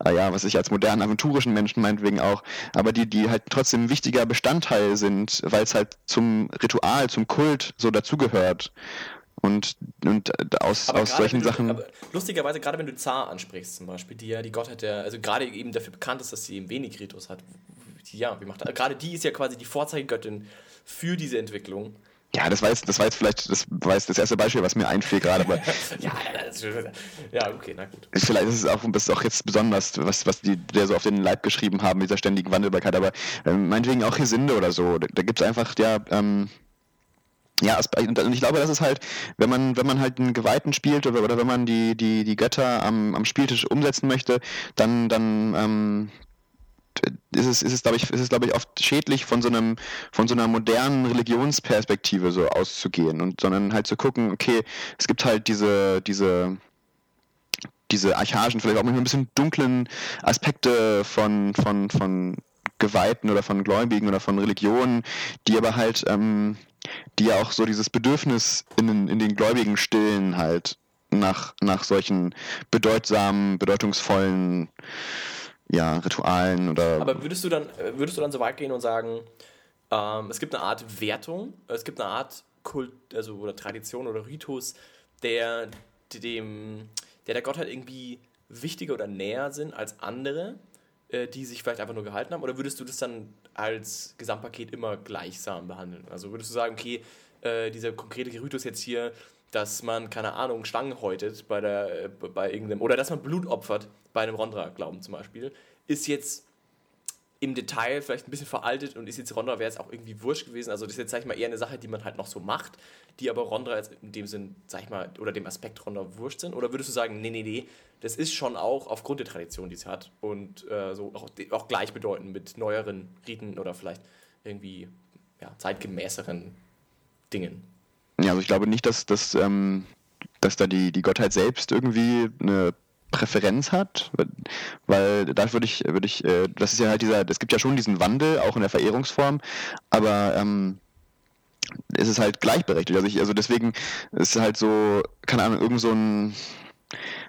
äh, ja, was ich als modernen aventurischen Menschen meinetwegen auch, aber die, die halt trotzdem ein wichtiger Bestandteil sind, weil es halt zum Ritual, zum Kult so dazugehört. Und, und aus, aus solchen du, Sachen. Aber lustigerweise, gerade wenn du Zar ansprichst, zum Beispiel, die ja die Gottheit der, also gerade eben dafür bekannt ist, dass sie eben wenig Ritus hat. Ja, wie macht Gerade die ist ja quasi die Vorzeigegöttin für diese Entwicklung. Ja, das war jetzt, das war jetzt vielleicht das, war jetzt das erste Beispiel, was mir einfiel gerade, aber. ja, ja, okay, na gut. Vielleicht ist es auch, das ist auch jetzt besonders, was, was die der so auf den Leib geschrieben haben, mit dieser ständigen Wandelbarkeit, aber äh, meinetwegen auch Gesinde oder so. Da, da gibt es einfach, ja, ähm, ja, und ich glaube, das ist halt, wenn man, wenn man halt einen Geweihten spielt oder, oder wenn man die, die, die Götter am, am Spieltisch umsetzen möchte, dann, dann ähm, ist es, ist es, glaube ich, ist es, glaube ich, oft schädlich, von so einem, von so einer modernen Religionsperspektive so auszugehen und sondern halt zu gucken, okay, es gibt halt diese, diese, diese archaischen, vielleicht auch manchmal ein bisschen dunklen Aspekte von, von, von Geweihten oder von Gläubigen oder von Religionen, die aber halt, ähm, die ja auch so dieses Bedürfnis in den, in den Gläubigen stillen halt nach, nach solchen bedeutsamen, bedeutungsvollen ja, Ritualen oder. Aber würdest du dann, würdest du dann so weit gehen und sagen, ähm, es gibt eine Art Wertung, es gibt eine Art Kult, also oder Tradition oder Ritus, der dem, der der Gottheit irgendwie wichtiger oder näher sind als andere, äh, die sich vielleicht einfach nur gehalten haben? Oder würdest du das dann als Gesamtpaket immer gleichsam behandeln? Also würdest du sagen, okay, äh, dieser konkrete Ritus jetzt hier, dass man, keine Ahnung, Schlangen häutet bei, der, äh, bei irgendeinem, oder dass man Blut opfert bei einem Rondra-Glauben zum Beispiel, ist jetzt im Detail vielleicht ein bisschen veraltet und ist jetzt Rondra wäre es auch irgendwie wurscht gewesen. Also das ist jetzt, sag ich mal, eher eine Sache, die man halt noch so macht, die aber Rondra jetzt in dem Sinn, sag ich mal, oder dem Aspekt Rondra wurscht sind? Oder würdest du sagen, nee, nee, nee, das ist schon auch aufgrund der Tradition, die es hat und äh, so auch, auch gleichbedeutend mit neueren Riten oder vielleicht irgendwie ja, zeitgemäßeren Dingen? Ja, also ich glaube nicht, dass, dass, ähm, dass da die, die Gottheit selbst irgendwie eine Präferenz hat, weil da würde ich, würde ich, äh, das ist ja halt dieser, es gibt ja schon diesen Wandel, auch in der Verehrungsform, aber ähm, es ist halt gleichberechtigt. Also, ich, also deswegen ist halt so, keine Ahnung, irgend so ein,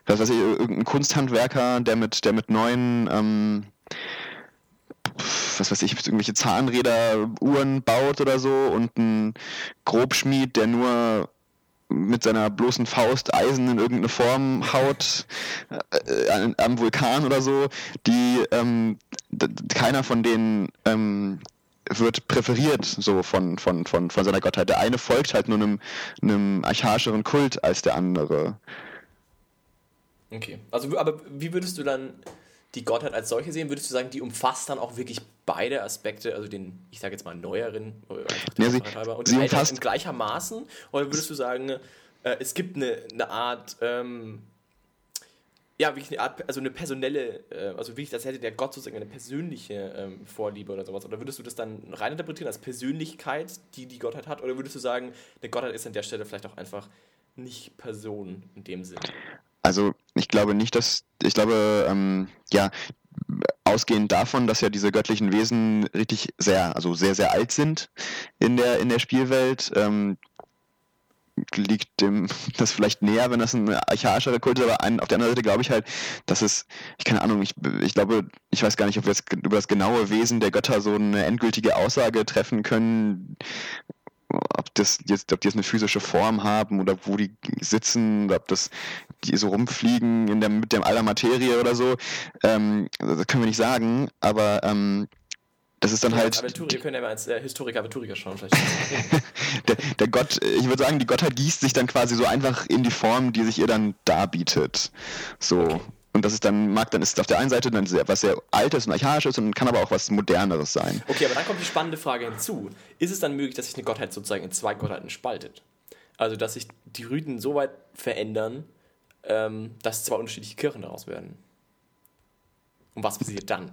was weiß ich, irgendein Kunsthandwerker, der mit, der mit neuen, ähm, was weiß ich, irgendwelche Zahnräder, Uhren baut oder so und ein Grobschmied, der nur mit seiner bloßen Faust Eisen in irgendeine Form haut äh, am Vulkan oder so, die ähm, keiner von denen ähm, wird präferiert so von, von, von, von seiner Gottheit. Der eine folgt halt nur einem, einem archaischeren Kult als der andere. Okay, also aber wie würdest du dann die Gottheit als solche sehen? Würdest du sagen, die umfasst dann auch wirklich beide Aspekte, also den, ich sage jetzt mal neueren ja, sie, und sie umfasst in gleichermaßen? Oder würdest du sagen, äh, es gibt eine, eine Art, ähm, ja, wirklich eine Art, also eine personelle, äh, also wirklich, das hätte der Gott sozusagen eine persönliche ähm, Vorliebe oder sowas. Oder würdest du das dann rein interpretieren als Persönlichkeit, die die Gottheit hat? Oder würdest du sagen, der Gottheit ist an der Stelle vielleicht auch einfach nicht Person in dem Sinn? Also ich glaube nicht, dass, ich glaube, ähm, ja, ausgehend davon, dass ja diese göttlichen Wesen richtig sehr, also sehr, sehr alt sind in der, in der Spielwelt, ähm, liegt dem das vielleicht näher, wenn das ein archaischerer Kult ist, aber ein, auf der anderen Seite glaube ich halt, dass es, ich keine Ahnung, ich, ich glaube, ich weiß gar nicht, ob wir jetzt über das genaue Wesen der Götter so eine endgültige Aussage treffen können, ob das jetzt, ob die jetzt eine physische Form haben oder wo die sitzen, ob das die so rumfliegen in der, mit dem aller Materie oder so, ähm, das können wir nicht sagen, aber ähm, das ist dann ja, halt. Aventurier können ja mal als äh, Historiker Aventurier schauen, vielleicht. der, der Gott, ich würde sagen, die Gottheit gießt sich dann quasi so einfach in die Form, die sich ihr dann darbietet. So. Okay. Und das ist dann, mag dann ist auf der einen Seite dann sehr, was sehr Altes und Archaisches und kann aber auch was Moderneres sein. Okay, aber dann kommt die spannende Frage hinzu. Ist es dann möglich, dass sich eine Gottheit sozusagen in zwei Gottheiten spaltet? Also, dass sich die Riten so weit verändern, ähm, dass zwei unterschiedliche Kirchen daraus werden? Und was passiert dann?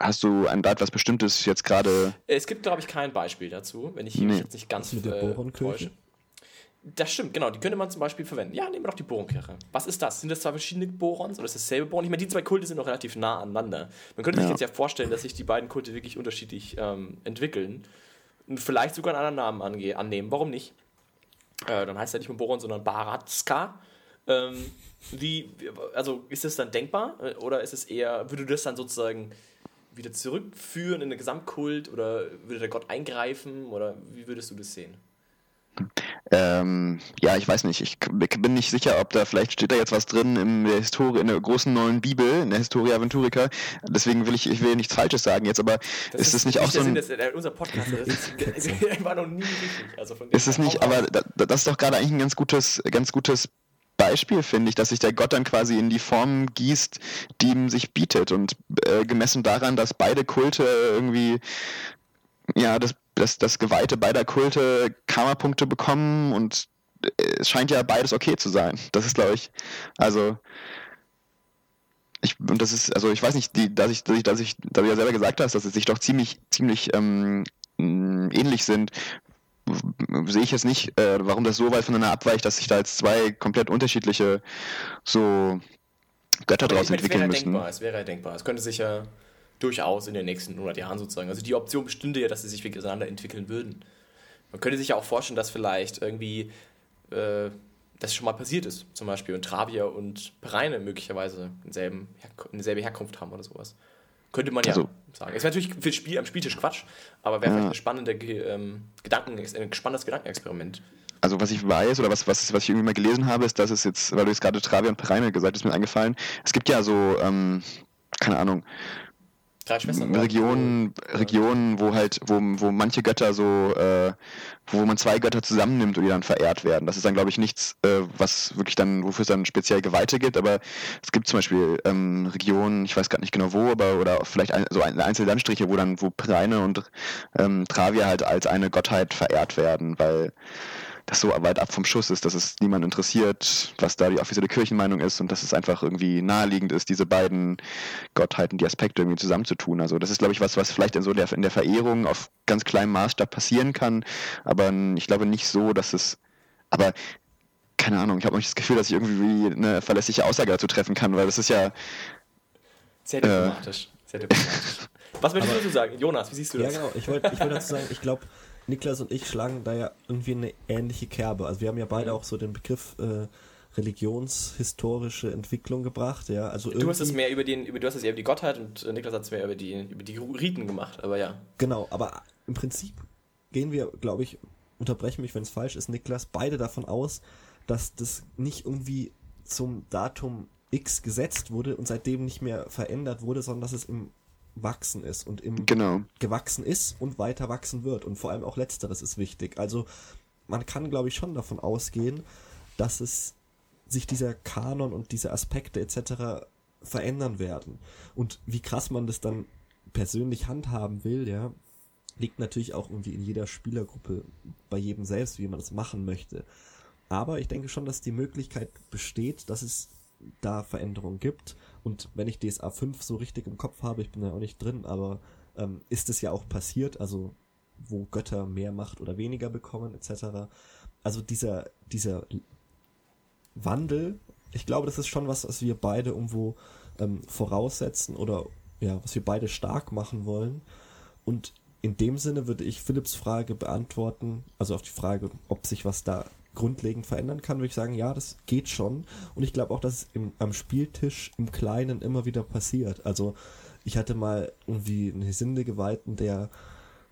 Hast du ein etwas Bestimmtes jetzt gerade? Es gibt, glaube ich, kein Beispiel dazu, wenn ich nee. mich jetzt nicht ganz mit der äh, täusche. Das stimmt, genau. Die könnte man zum Beispiel verwenden. Ja, nehmen wir doch die Boronkirche. Was ist das? Sind das zwei verschiedene Borons oder ist das dasselbe Boron? Ich meine, die zwei Kulte sind noch relativ nah aneinander. Man könnte ja. sich jetzt ja vorstellen, dass sich die beiden Kulte wirklich unterschiedlich ähm, entwickeln und vielleicht sogar einen anderen Namen annehmen. Warum nicht? Äh, dann heißt er nicht mehr Boron, sondern Baratska. Ähm, wie, also ist das dann denkbar äh, oder ist es eher, würde das dann sozusagen wieder zurückführen in den Gesamtkult oder würde der Gott eingreifen oder wie würdest du das sehen? Ähm, ja, ich weiß nicht, ich bin nicht sicher, ob da vielleicht steht da jetzt was drin in der Historie, in der großen neuen Bibel, in der Historia Aventurica. Deswegen will ich, ich will nichts Falsches sagen jetzt, aber das ist es nicht auch so ein. Sinn, unser Podcast das ist, war noch nie richtig. Also von ist es nicht, aber das ist doch gerade eigentlich ein ganz gutes, ganz gutes Beispiel, finde ich, dass sich der Gott dann quasi in die Form gießt, die ihm sich bietet. Und äh, gemessen daran, dass beide Kulte irgendwie, ja, das, das, das Geweihte beider Kulte Karma-Punkte bekommen und äh, es scheint ja beides okay zu sein. Das ist, glaube ich, also. Ich, und das ist, also ich weiß nicht, die, dass ich, dass ich, dass ich, da du ja selber gesagt hast, dass es sich doch ziemlich, ziemlich ähm, ähnlich sind, sehe ich jetzt nicht, äh, warum das so weit voneinander abweicht, dass sich da jetzt zwei komplett unterschiedliche so Götter draus entwickeln müssen. Denkbar, es wäre ja denkbar. Es könnte sich ja durchaus in den nächsten 100 Jahren sozusagen, also die Option bestünde ja, dass sie sich wirklich auseinander entwickeln würden. Man könnte sich ja auch vorstellen, dass vielleicht irgendwie äh, das schon mal passiert ist, zum Beispiel, und Travia und Pereine möglicherweise denselben, eine selbe Herkunft haben oder sowas. Könnte man ja also, sagen. Ist natürlich für Spiel, am Spieltisch Quatsch, aber wäre ja. vielleicht ein, spannende, ähm, Gedanken, ein spannendes Gedankenexperiment. Also was ich weiß oder was, was, was ich irgendwie mal gelesen habe, ist, dass es jetzt, weil du jetzt gerade Travia und Pereine gesagt hast, ist mir eingefallen, es gibt ja so, ähm, keine Ahnung, Drei Schwestern. Regionen, Regionen, wo halt, wo, wo manche Götter so, äh, wo man zwei Götter zusammennimmt und die dann verehrt werden. Das ist dann, glaube ich, nichts, äh, was wirklich dann, wofür es dann speziell Geweihte gibt, aber es gibt zum Beispiel ähm, Regionen, ich weiß gar nicht genau wo, aber oder vielleicht ein, so einzelne Landstriche, wo dann, wo Preine und ähm, Travia halt als eine Gottheit verehrt werden, weil das so weit ab vom Schuss ist, dass es niemand interessiert, was da die offizielle Kirchenmeinung ist und dass es einfach irgendwie naheliegend ist, diese beiden Gottheiten, die Aspekte irgendwie zusammenzutun. Also das ist, glaube ich, was, was vielleicht in so der, in der Verehrung auf ganz kleinem Maßstab passieren kann, aber ich glaube nicht so, dass es, aber keine Ahnung, ich habe nicht das Gefühl, dass ich irgendwie eine verlässliche Aussage dazu treffen kann, weil das ist ja sehr diplomatisch. Äh, sehr diplomatisch. Was möchtest du dazu sagen? Jonas, wie siehst du das? Ja, genau. Ich wollte ich wollt dazu sagen, ich glaube, Niklas und ich schlagen da ja irgendwie eine ähnliche Kerbe. Also wir haben ja beide auch so den Begriff äh, religionshistorische Entwicklung gebracht, ja. Also du hast es mehr über den, über, du hast es eher über die Gottheit und äh, Niklas hat es mehr über die, über die Riten gemacht, aber ja. Genau, aber im Prinzip gehen wir, glaube ich, unterbrechen mich, wenn es falsch ist, Niklas, beide davon aus, dass das nicht irgendwie zum Datum X gesetzt wurde und seitdem nicht mehr verändert wurde, sondern dass es im wachsen ist und im genau. gewachsen ist und weiter wachsen wird. Und vor allem auch letzteres ist wichtig. Also man kann, glaube ich, schon davon ausgehen, dass es sich dieser Kanon und diese Aspekte etc. verändern werden. Und wie krass man das dann persönlich handhaben will, ja, liegt natürlich auch irgendwie in jeder Spielergruppe, bei jedem selbst, wie man das machen möchte. Aber ich denke schon, dass die Möglichkeit besteht, dass es da Veränderungen gibt. Und wenn ich DSA 5 so richtig im Kopf habe, ich bin da auch nicht drin, aber ähm, ist es ja auch passiert, also wo Götter mehr Macht oder weniger bekommen, etc. Also dieser, dieser Wandel, ich glaube, das ist schon was, was wir beide irgendwo ähm, voraussetzen oder ja, was wir beide stark machen wollen. Und in dem Sinne würde ich Philips Frage beantworten, also auf die Frage, ob sich was da grundlegend verändern kann, würde ich sagen, ja, das geht schon. Und ich glaube auch, dass es im, am Spieltisch im Kleinen immer wieder passiert. Also ich hatte mal irgendwie einen Hesinde geweihten, der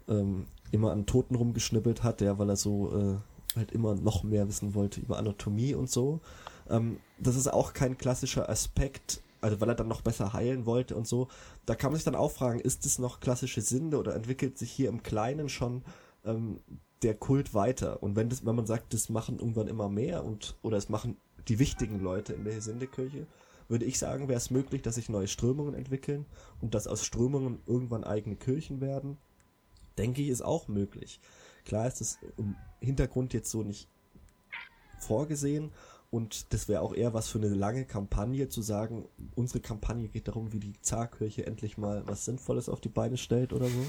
ähm, immer an Toten rumgeschnippelt hat, der, weil er so äh, halt immer noch mehr wissen wollte über Anatomie und so. Ähm, das ist auch kein klassischer Aspekt, also weil er dann noch besser heilen wollte und so. Da kann man sich dann auch fragen, ist es noch klassische Sinde oder entwickelt sich hier im Kleinen schon ähm, der Kult weiter. Und wenn das, wenn man sagt, das machen irgendwann immer mehr und oder es machen die wichtigen Leute in der Hesindekirche, würde ich sagen, wäre es möglich, dass sich neue Strömungen entwickeln und dass aus Strömungen irgendwann eigene Kirchen werden. Denke ich, ist auch möglich. Klar ist es im Hintergrund jetzt so nicht vorgesehen und das wäre auch eher was für eine lange Kampagne zu sagen, unsere Kampagne geht darum, wie die Zarkirche endlich mal was Sinnvolles auf die Beine stellt oder so.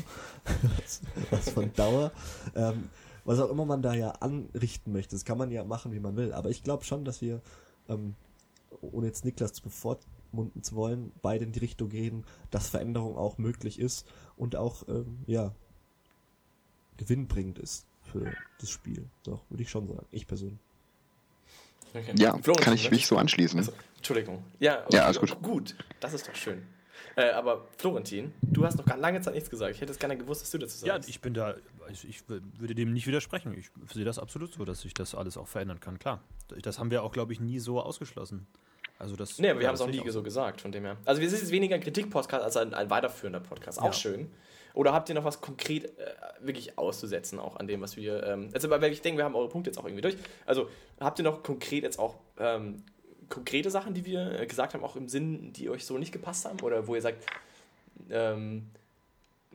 was von Dauer. Ähm, was auch immer man da ja anrichten möchte. Das kann man ja machen, wie man will. Aber ich glaube schon, dass wir, ähm, ohne jetzt Niklas zu bevormunden zu wollen, beide in die Richtung gehen, dass Veränderung auch möglich ist und auch, ähm, ja, gewinnbringend ist für das Spiel. Doch, würde ich schon sagen. Ich persönlich. Okay. Ja, Florentin, kann ich mich so anschließen. Also, Entschuldigung. Ja, okay. ja, alles gut. Gut, das ist doch schön. Äh, aber Florentin, du hast noch gar lange Zeit nichts gesagt. Ich hätte es gerne gewusst, dass du dazu sagst. Ja, ich bin da, ich, ich würde dem nicht widersprechen. Ich sehe das absolut so, dass sich das alles auch verändern kann, klar. Das haben wir auch, glaube ich, nie so ausgeschlossen. Also das, nee, aber wir haben es auch nie so gesagt, von dem her. Also wir sind jetzt weniger ein Kritik-Podcast als ein, ein, weiterführender Podcast. Auch ja. schön. Oder habt ihr noch was konkret äh, wirklich auszusetzen, auch an dem, was wir. Ähm, also, weil ich denke, wir haben eure Punkte jetzt auch irgendwie durch. Also, habt ihr noch konkret jetzt auch ähm, konkrete Sachen, die wir äh, gesagt haben, auch im Sinn, die euch so nicht gepasst haben? Oder wo ihr sagt, ähm,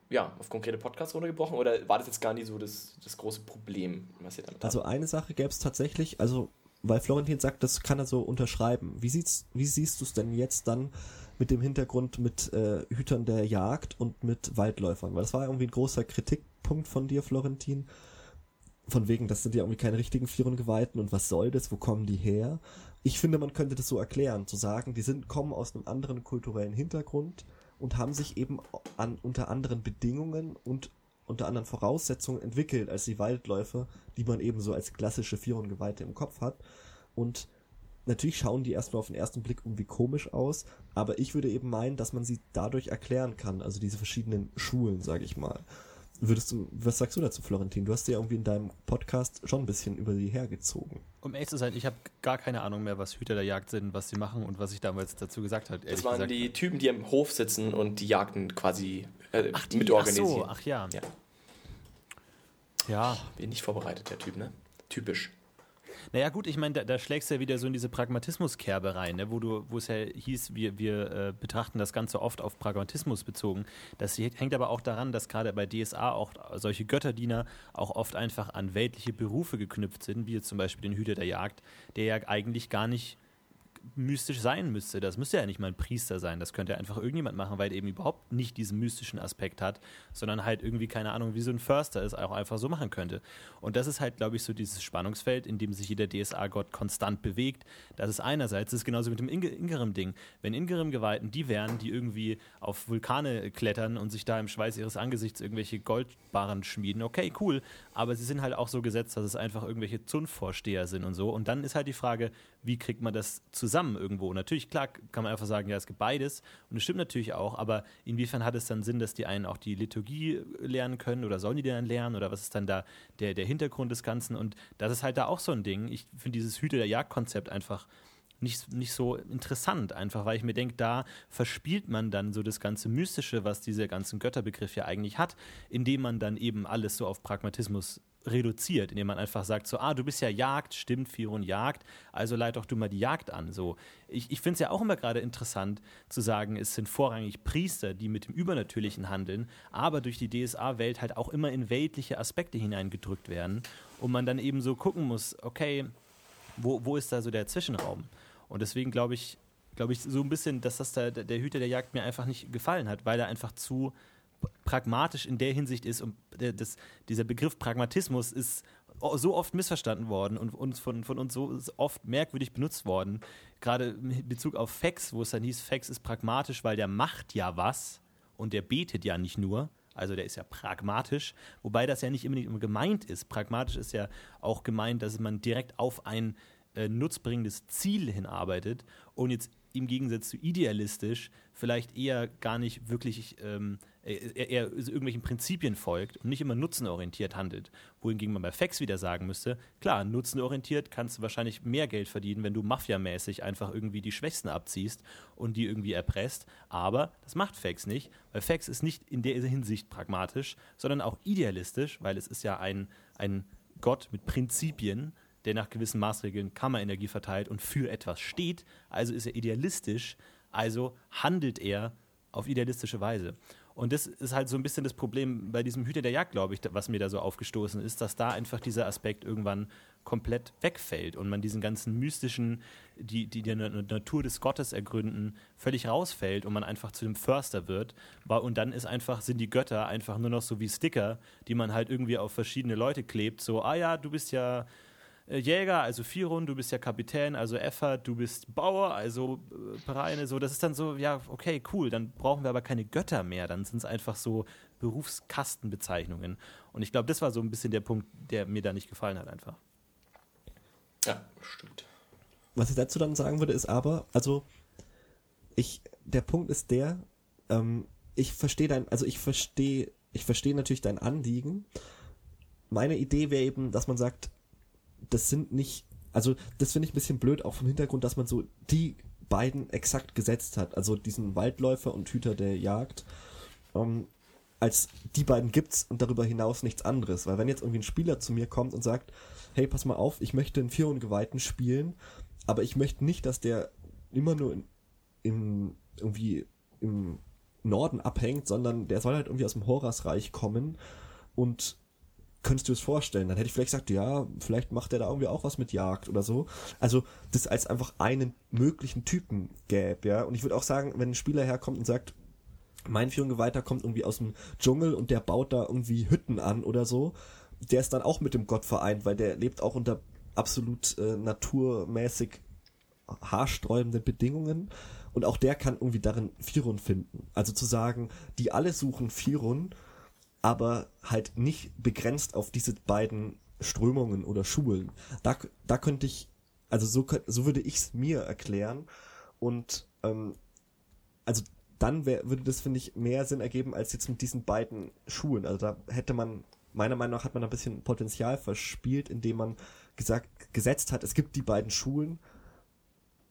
ja, auf konkrete Podcasts runtergebrochen? Oder war das jetzt gar nicht so das, das große Problem, was ihr damit habt? Also, eine Sache gäbe es tatsächlich, also, weil Florentin sagt, das kann er so unterschreiben. Wie, sieht's, wie siehst du es denn jetzt dann mit dem Hintergrund mit äh, Hütern der Jagd und mit Waldläufern? Weil das war irgendwie ein großer Kritikpunkt von dir, Florentin. Von wegen, das sind ja irgendwie keine richtigen Vierungeweihten und was soll das? Wo kommen die her? Ich finde, man könnte das so erklären, zu sagen, die sind, kommen aus einem anderen kulturellen Hintergrund und haben sich eben an, unter anderen Bedingungen und unter anderen Voraussetzungen entwickelt als die Waldläufer, die man eben so als klassische Vierungeweihte im Kopf hat. Und natürlich schauen die erstmal auf den ersten Blick irgendwie komisch aus, aber ich würde eben meinen, dass man sie dadurch erklären kann, also diese verschiedenen Schulen, sage ich mal. Würdest du, was sagst du dazu, Florentin? Du hast ja irgendwie in deinem Podcast schon ein bisschen über sie hergezogen. Um ehrlich zu sein, ich habe gar keine Ahnung mehr, was Hüter der Jagd sind, was sie machen und was ich damals dazu gesagt habe. Das waren gesagt. die Typen, die am Hof sitzen und die Jagden quasi äh, ach, die, mitorganisieren. Ach so, ach ja. Ja. ja. Bin nicht vorbereitet, der Typ, ne? Typisch. Naja, gut, ich meine, da, da, schlägst du ja wieder so in diese Pragmatismuskerbe rein, ne? wo, du, wo es ja hieß, wir, wir äh, betrachten das Ganze oft auf Pragmatismus bezogen. Das hängt aber auch daran, dass gerade bei DSA auch solche Götterdiener auch oft einfach an weltliche Berufe geknüpft sind, wie jetzt zum Beispiel den Hüter der Jagd, der ja eigentlich gar nicht mystisch sein müsste. Das müsste ja nicht mal ein Priester sein. Das könnte einfach irgendjemand machen, weil er eben überhaupt nicht diesen mystischen Aspekt hat, sondern halt irgendwie, keine Ahnung, wie so ein Förster es auch einfach so machen könnte. Und das ist halt, glaube ich, so dieses Spannungsfeld, in dem sich jeder DSA-Gott konstant bewegt. Das ist einerseits, das ist genauso mit dem Ingerim-Ding. Wenn Ingerim-Geweihten die wären, die irgendwie auf Vulkane klettern und sich da im Schweiß ihres Angesichts irgendwelche Goldbarren schmieden, okay, cool. Aber sie sind halt auch so gesetzt, dass es einfach irgendwelche Zunftvorsteher sind und so. Und dann ist halt die Frage, wie kriegt man das zusammen irgendwo? Natürlich, klar, kann man einfach sagen, ja, es gibt beides und es stimmt natürlich auch, aber inwiefern hat es dann Sinn, dass die einen auch die Liturgie lernen können oder sollen die dann lernen oder was ist dann da der, der Hintergrund des Ganzen? Und das ist halt da auch so ein Ding. Ich finde dieses Hüte der Jagd-Konzept einfach nicht, nicht so interessant, einfach weil ich mir denke, da verspielt man dann so das ganze Mystische, was dieser ganzen Götterbegriff ja eigentlich hat, indem man dann eben alles so auf Pragmatismus reduziert, indem man einfach sagt, so, ah, du bist ja Jagd, stimmt, Firon Jagd, also leit doch du mal die Jagd an. So, ich, ich finde es ja auch immer gerade interessant zu sagen, es sind vorrangig Priester, die mit dem Übernatürlichen handeln, aber durch die DSA-Welt halt auch immer in weltliche Aspekte hineingedrückt werden und man dann eben so gucken muss, okay, wo, wo ist da so der Zwischenraum? Und deswegen glaube ich, glaube ich so ein bisschen, dass das da, der Hüter der Jagd mir einfach nicht gefallen hat, weil er einfach zu pragmatisch in der Hinsicht ist und das, dieser Begriff Pragmatismus ist so oft missverstanden worden und uns von, von uns so oft merkwürdig benutzt worden. Gerade in Bezug auf Fax, wo es dann hieß, Fax ist pragmatisch, weil der macht ja was und der betet ja nicht nur. Also der ist ja pragmatisch, wobei das ja nicht immer gemeint ist. Pragmatisch ist ja auch gemeint, dass man direkt auf ein äh, nutzbringendes Ziel hinarbeitet und jetzt im Gegensatz zu idealistisch vielleicht eher gar nicht wirklich ähm, eher, eher irgendwelchen Prinzipien folgt und nicht immer nutzenorientiert handelt. Wohingegen man bei Fax wieder sagen müsste, klar, nutzenorientiert kannst du wahrscheinlich mehr Geld verdienen, wenn du mafiamäßig einfach irgendwie die Schwächsten abziehst und die irgendwie erpresst. Aber das macht Fax nicht, weil Fax ist nicht in der Hinsicht pragmatisch, sondern auch idealistisch, weil es ist ja ein, ein Gott mit Prinzipien, der nach gewissen Maßregeln Kammerenergie verteilt und für etwas steht. Also ist er idealistisch, also handelt er auf idealistische Weise. Und das ist halt so ein bisschen das Problem bei diesem Hüter der Jagd, glaube ich, was mir da so aufgestoßen ist, dass da einfach dieser Aspekt irgendwann komplett wegfällt und man diesen ganzen mystischen, die, die die Natur des Gottes ergründen, völlig rausfällt und man einfach zu dem Förster wird. Und dann ist einfach, sind die Götter einfach nur noch so wie Sticker, die man halt irgendwie auf verschiedene Leute klebt. So, ah ja, du bist ja Jäger, also Firun, du bist ja Kapitän, also Effert, du bist Bauer, also äh, Pereine, so, das ist dann so, ja, okay, cool, dann brauchen wir aber keine Götter mehr, dann sind es einfach so Berufskastenbezeichnungen. Und ich glaube, das war so ein bisschen der Punkt, der mir da nicht gefallen hat, einfach. Ja, stimmt. Was ich dazu dann sagen würde, ist aber, also, ich, der Punkt ist der, ähm, ich verstehe dein, also ich verstehe, ich verstehe natürlich dein Anliegen. Meine Idee wäre eben, dass man sagt, das sind nicht, also das finde ich ein bisschen blöd, auch vom Hintergrund, dass man so die beiden exakt gesetzt hat, also diesen Waldläufer und Hüter der Jagd. Ähm, als die beiden gibt's und darüber hinaus nichts anderes. Weil wenn jetzt irgendwie ein Spieler zu mir kommt und sagt, hey, pass mal auf, ich möchte einen Vierungeweihten spielen, aber ich möchte nicht, dass der immer nur in, in irgendwie im Norden abhängt, sondern der soll halt irgendwie aus dem Horasreich kommen und könntest du es vorstellen? Dann hätte ich vielleicht gesagt, ja, vielleicht macht er da irgendwie auch was mit Jagd oder so. Also, das als einfach einen möglichen Typen gäbe, ja. Und ich würde auch sagen, wenn ein Spieler herkommt und sagt, mein Führungsgeweihter kommt irgendwie aus dem Dschungel und der baut da irgendwie Hütten an oder so, der ist dann auch mit dem Gott vereint, weil der lebt auch unter absolut äh, naturmäßig haarsträubenden Bedingungen und auch der kann irgendwie darin Firun finden. Also zu sagen, die alle suchen Firun, aber halt nicht begrenzt auf diese beiden Strömungen oder Schulen. Da, da könnte ich, also so, so würde ich es mir erklären und ähm, also dann wär, würde das, finde ich, mehr Sinn ergeben als jetzt mit diesen beiden Schulen. Also da hätte man, meiner Meinung nach hat man ein bisschen Potenzial verspielt, indem man gesagt, gesetzt hat, es gibt die beiden Schulen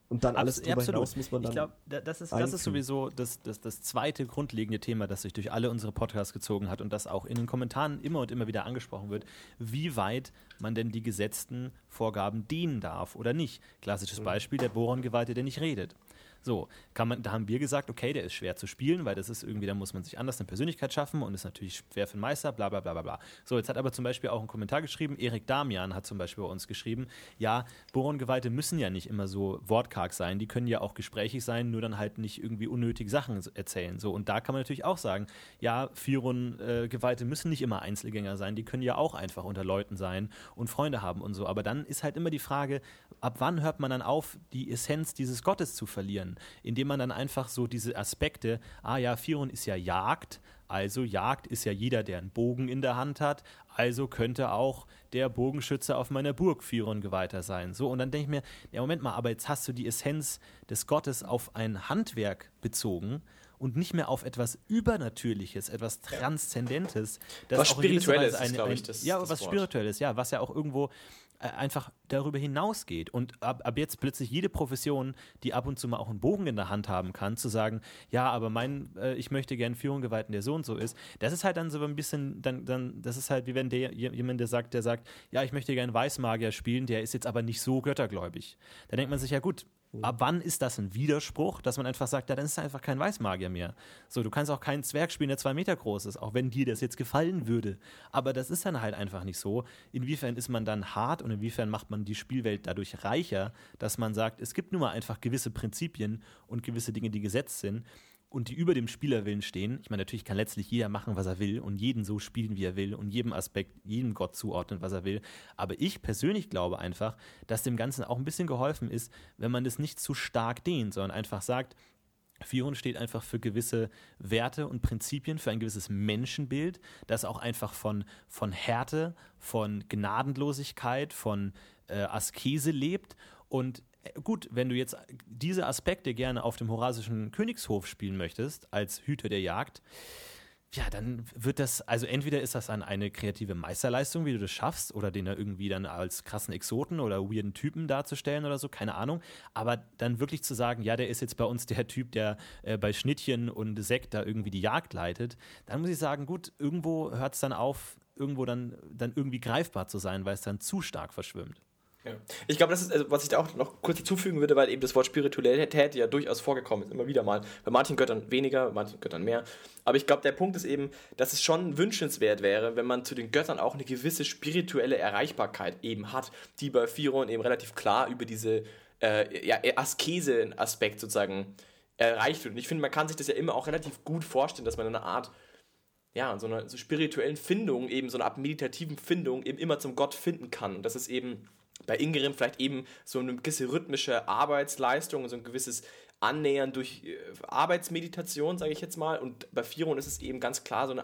und dann alles darüber Absolut. hinaus muss man dann. Ich glaube, das ist, das ist sowieso das, das, das zweite grundlegende Thema, das sich durch alle unsere Podcasts gezogen hat und das auch in den Kommentaren immer und immer wieder angesprochen wird, wie weit man denn die gesetzten Vorgaben dienen darf oder nicht. Klassisches mhm. Beispiel, der Boron-Geweihte, der nicht redet. So, kann man, da haben wir gesagt, okay, der ist schwer zu spielen, weil das ist irgendwie, da muss man sich anders eine Persönlichkeit schaffen und ist natürlich schwer für einen Meister, bla bla bla bla bla. So, jetzt hat aber zum Beispiel auch ein Kommentar geschrieben, Erik Damian hat zum Beispiel bei uns geschrieben, ja, Boron-Geweihte müssen ja nicht immer so wortkarg sein, die können ja auch gesprächig sein, nur dann halt nicht irgendwie unnötig Sachen erzählen. So, und da kann man natürlich auch sagen, ja, Firon-Geweihte müssen nicht immer Einzelgänger sein, die können ja auch einfach unter Leuten sein und Freunde haben und so. Aber dann ist halt immer die Frage, ab wann hört man dann auf, die Essenz dieses Gottes zu verlieren? Indem man dann einfach so diese Aspekte, ah ja, Firon ist ja Jagd, also Jagd ist ja jeder, der einen Bogen in der Hand hat, also könnte auch der Bogenschütze auf meiner Burg Firon geweihter sein. So, und dann denke ich mir, ja, Moment mal, aber jetzt hast du die Essenz des Gottes auf ein Handwerk bezogen und nicht mehr auf etwas Übernatürliches, etwas Transzendentes. Das was Spirituelles glaube ich, das Ja, das was Wort. Spirituelles, ja, was ja auch irgendwo einfach darüber hinausgeht und ab, ab jetzt plötzlich jede Profession, die ab und zu mal auch einen Bogen in der Hand haben kann, zu sagen, ja, aber mein, äh, ich möchte gern Führung geweihten, der so und so ist, das ist halt dann so ein bisschen, dann, dann, das ist halt wie wenn der, jemand, der sagt, der sagt, ja, ich möchte gern Weißmagier spielen, der ist jetzt aber nicht so göttergläubig. Da denkt man sich, ja gut, Ab wann ist das ein Widerspruch, dass man einfach sagt, ja, dann ist er einfach kein Weißmagier mehr. So, du kannst auch keinen Zwerg spielen, der zwei Meter groß ist, auch wenn dir das jetzt gefallen würde. Aber das ist dann halt einfach nicht so. Inwiefern ist man dann hart und inwiefern macht man die Spielwelt dadurch reicher, dass man sagt, es gibt nun mal einfach gewisse Prinzipien und gewisse Dinge, die gesetzt sind und die über dem Spielerwillen stehen. Ich meine, natürlich kann letztlich jeder machen, was er will und jeden so spielen, wie er will und jedem Aspekt, jedem Gott zuordnen, was er will. Aber ich persönlich glaube einfach, dass dem Ganzen auch ein bisschen geholfen ist, wenn man das nicht zu stark dehnt, sondern einfach sagt, Fion steht einfach für gewisse Werte und Prinzipien, für ein gewisses Menschenbild, das auch einfach von, von Härte, von Gnadenlosigkeit, von äh, Askese lebt. Und gut, wenn du jetzt diese Aspekte gerne auf dem Horasischen Königshof spielen möchtest, als Hüter der Jagd, ja, dann wird das, also entweder ist das dann eine kreative Meisterleistung, wie du das schaffst, oder den da irgendwie dann als krassen Exoten oder weirden Typen darzustellen oder so, keine Ahnung. Aber dann wirklich zu sagen, ja, der ist jetzt bei uns der Typ, der äh, bei Schnittchen und Sekt da irgendwie die Jagd leitet, dann muss ich sagen, gut, irgendwo hört es dann auf, irgendwo dann, dann irgendwie greifbar zu sein, weil es dann zu stark verschwimmt. Ja. Ich glaube, das ist, also, was ich da auch noch kurz hinzufügen würde, weil eben das Wort Spiritualität ja durchaus vorgekommen ist, immer wieder mal. Bei manchen Göttern weniger, bei manchen Göttern mehr. Aber ich glaube, der Punkt ist eben, dass es schon wünschenswert wäre, wenn man zu den Göttern auch eine gewisse spirituelle Erreichbarkeit eben hat, die bei Firon eben relativ klar über diese äh, ja, Askese-Aspekt sozusagen erreicht wird. Und ich finde, man kann sich das ja immer auch relativ gut vorstellen, dass man eine Art ja, so einer so spirituellen Findung, eben so einer Art meditativen Findung eben immer zum Gott finden kann. Und das ist eben bei Ingerim vielleicht eben so eine gewisse rhythmische Arbeitsleistung, so ein gewisses annähern durch äh, Arbeitsmeditation, sage ich jetzt mal. Und bei Firon ist es eben ganz klar so ein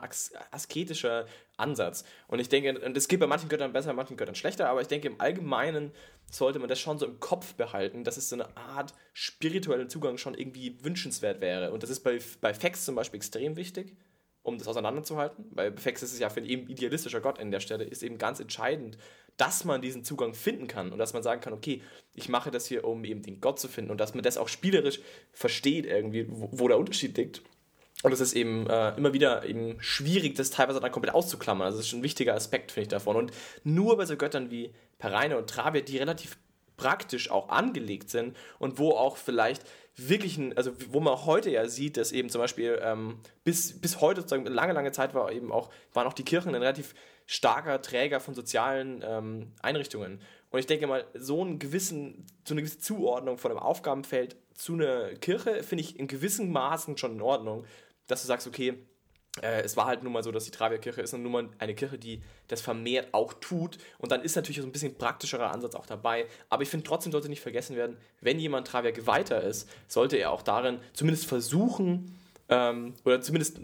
asketischer Ansatz. Und ich denke, und es geht bei manchen Göttern besser, bei manchen Göttern schlechter, aber ich denke, im Allgemeinen sollte man das schon so im Kopf behalten, dass es so eine Art spirituellen Zugang schon irgendwie wünschenswert wäre. Und das ist bei, bei Fex zum Beispiel extrem wichtig um das auseinanderzuhalten, weil Fex ist es ja für ein idealistischer Gott an der Stelle, ist eben ganz entscheidend, dass man diesen Zugang finden kann und dass man sagen kann, okay, ich mache das hier, um eben den Gott zu finden und dass man das auch spielerisch versteht irgendwie, wo, wo der Unterschied liegt. Und es ist eben äh, immer wieder eben schwierig, das teilweise dann komplett auszuklammern. Also das ist schon ein wichtiger Aspekt, finde ich, davon. Und nur bei so Göttern wie Pereine und Travia, die relativ praktisch auch angelegt sind und wo auch vielleicht wirklich ein, also wo man auch heute ja sieht, dass eben zum Beispiel ähm, bis, bis heute sozusagen lange, lange Zeit war eben auch, waren auch die Kirchen ein relativ starker Träger von sozialen ähm, Einrichtungen. Und ich denke mal, so, einen gewissen, so eine gewisse Zuordnung von einem Aufgabenfeld zu einer Kirche finde ich in gewissen Maßen schon in Ordnung, dass du sagst, okay, es war halt nun mal so, dass die Travia-Kirche ist nun mal eine Kirche, die das vermehrt auch tut. Und dann ist natürlich so ein bisschen praktischerer Ansatz auch dabei. Aber ich finde trotzdem sollte nicht vergessen werden, wenn jemand Travia-Geweihter ist, sollte er auch darin zumindest versuchen, ähm, oder zumindest,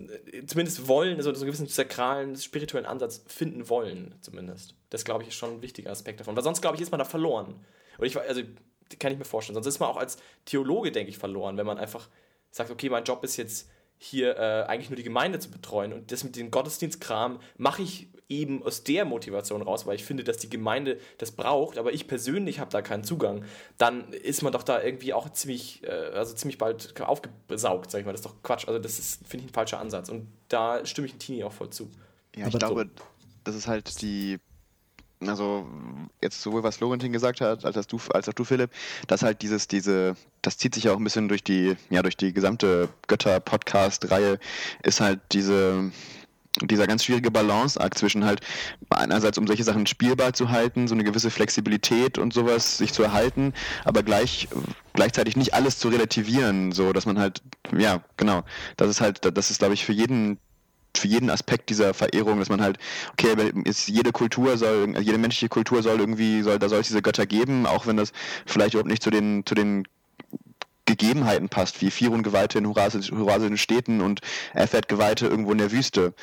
zumindest wollen, also so einen gewissen sakralen, spirituellen Ansatz finden wollen, zumindest. Das, glaube ich, ist schon ein wichtiger Aspekt davon. Weil sonst, glaube ich, ist man da verloren. Und ich, also, kann ich mir vorstellen. Sonst ist man auch als Theologe, denke ich, verloren, wenn man einfach sagt, okay, mein Job ist jetzt hier äh, eigentlich nur die Gemeinde zu betreuen und das mit dem Gottesdienstkram mache ich eben aus der Motivation raus, weil ich finde, dass die Gemeinde das braucht, aber ich persönlich habe da keinen Zugang, dann ist man doch da irgendwie auch ziemlich, äh, also ziemlich bald aufgesaugt, sag ich mal. Das ist doch Quatsch. Also das ist, finde ich, ein falscher Ansatz. Und da stimme ich Tini auch voll zu. Ja, ich aber glaube, so. das ist halt die also jetzt sowohl was Florentin gesagt hat, als auch du, als auch du Philipp, dass halt dieses, diese, das zieht sich ja auch ein bisschen durch die, ja, durch die gesamte Götter-Podcast-Reihe, ist halt diese, dieser ganz schwierige Balanceakt zwischen halt einerseits, um solche Sachen spielbar zu halten, so eine gewisse Flexibilität und sowas sich zu erhalten, aber gleich gleichzeitig nicht alles zu relativieren, so dass man halt, ja, genau, das ist halt, das ist glaube ich für jeden für jeden Aspekt dieser Verehrung, dass man halt, okay, ist jede Kultur soll, jede menschliche Kultur soll irgendwie, soll, da soll es diese Götter geben, auch wenn das vielleicht überhaupt nicht zu den, zu den Gegebenheiten passt, wie Firun Geweihte in Hurasischen Städten und Erfert Geweihte irgendwo in der Wüste.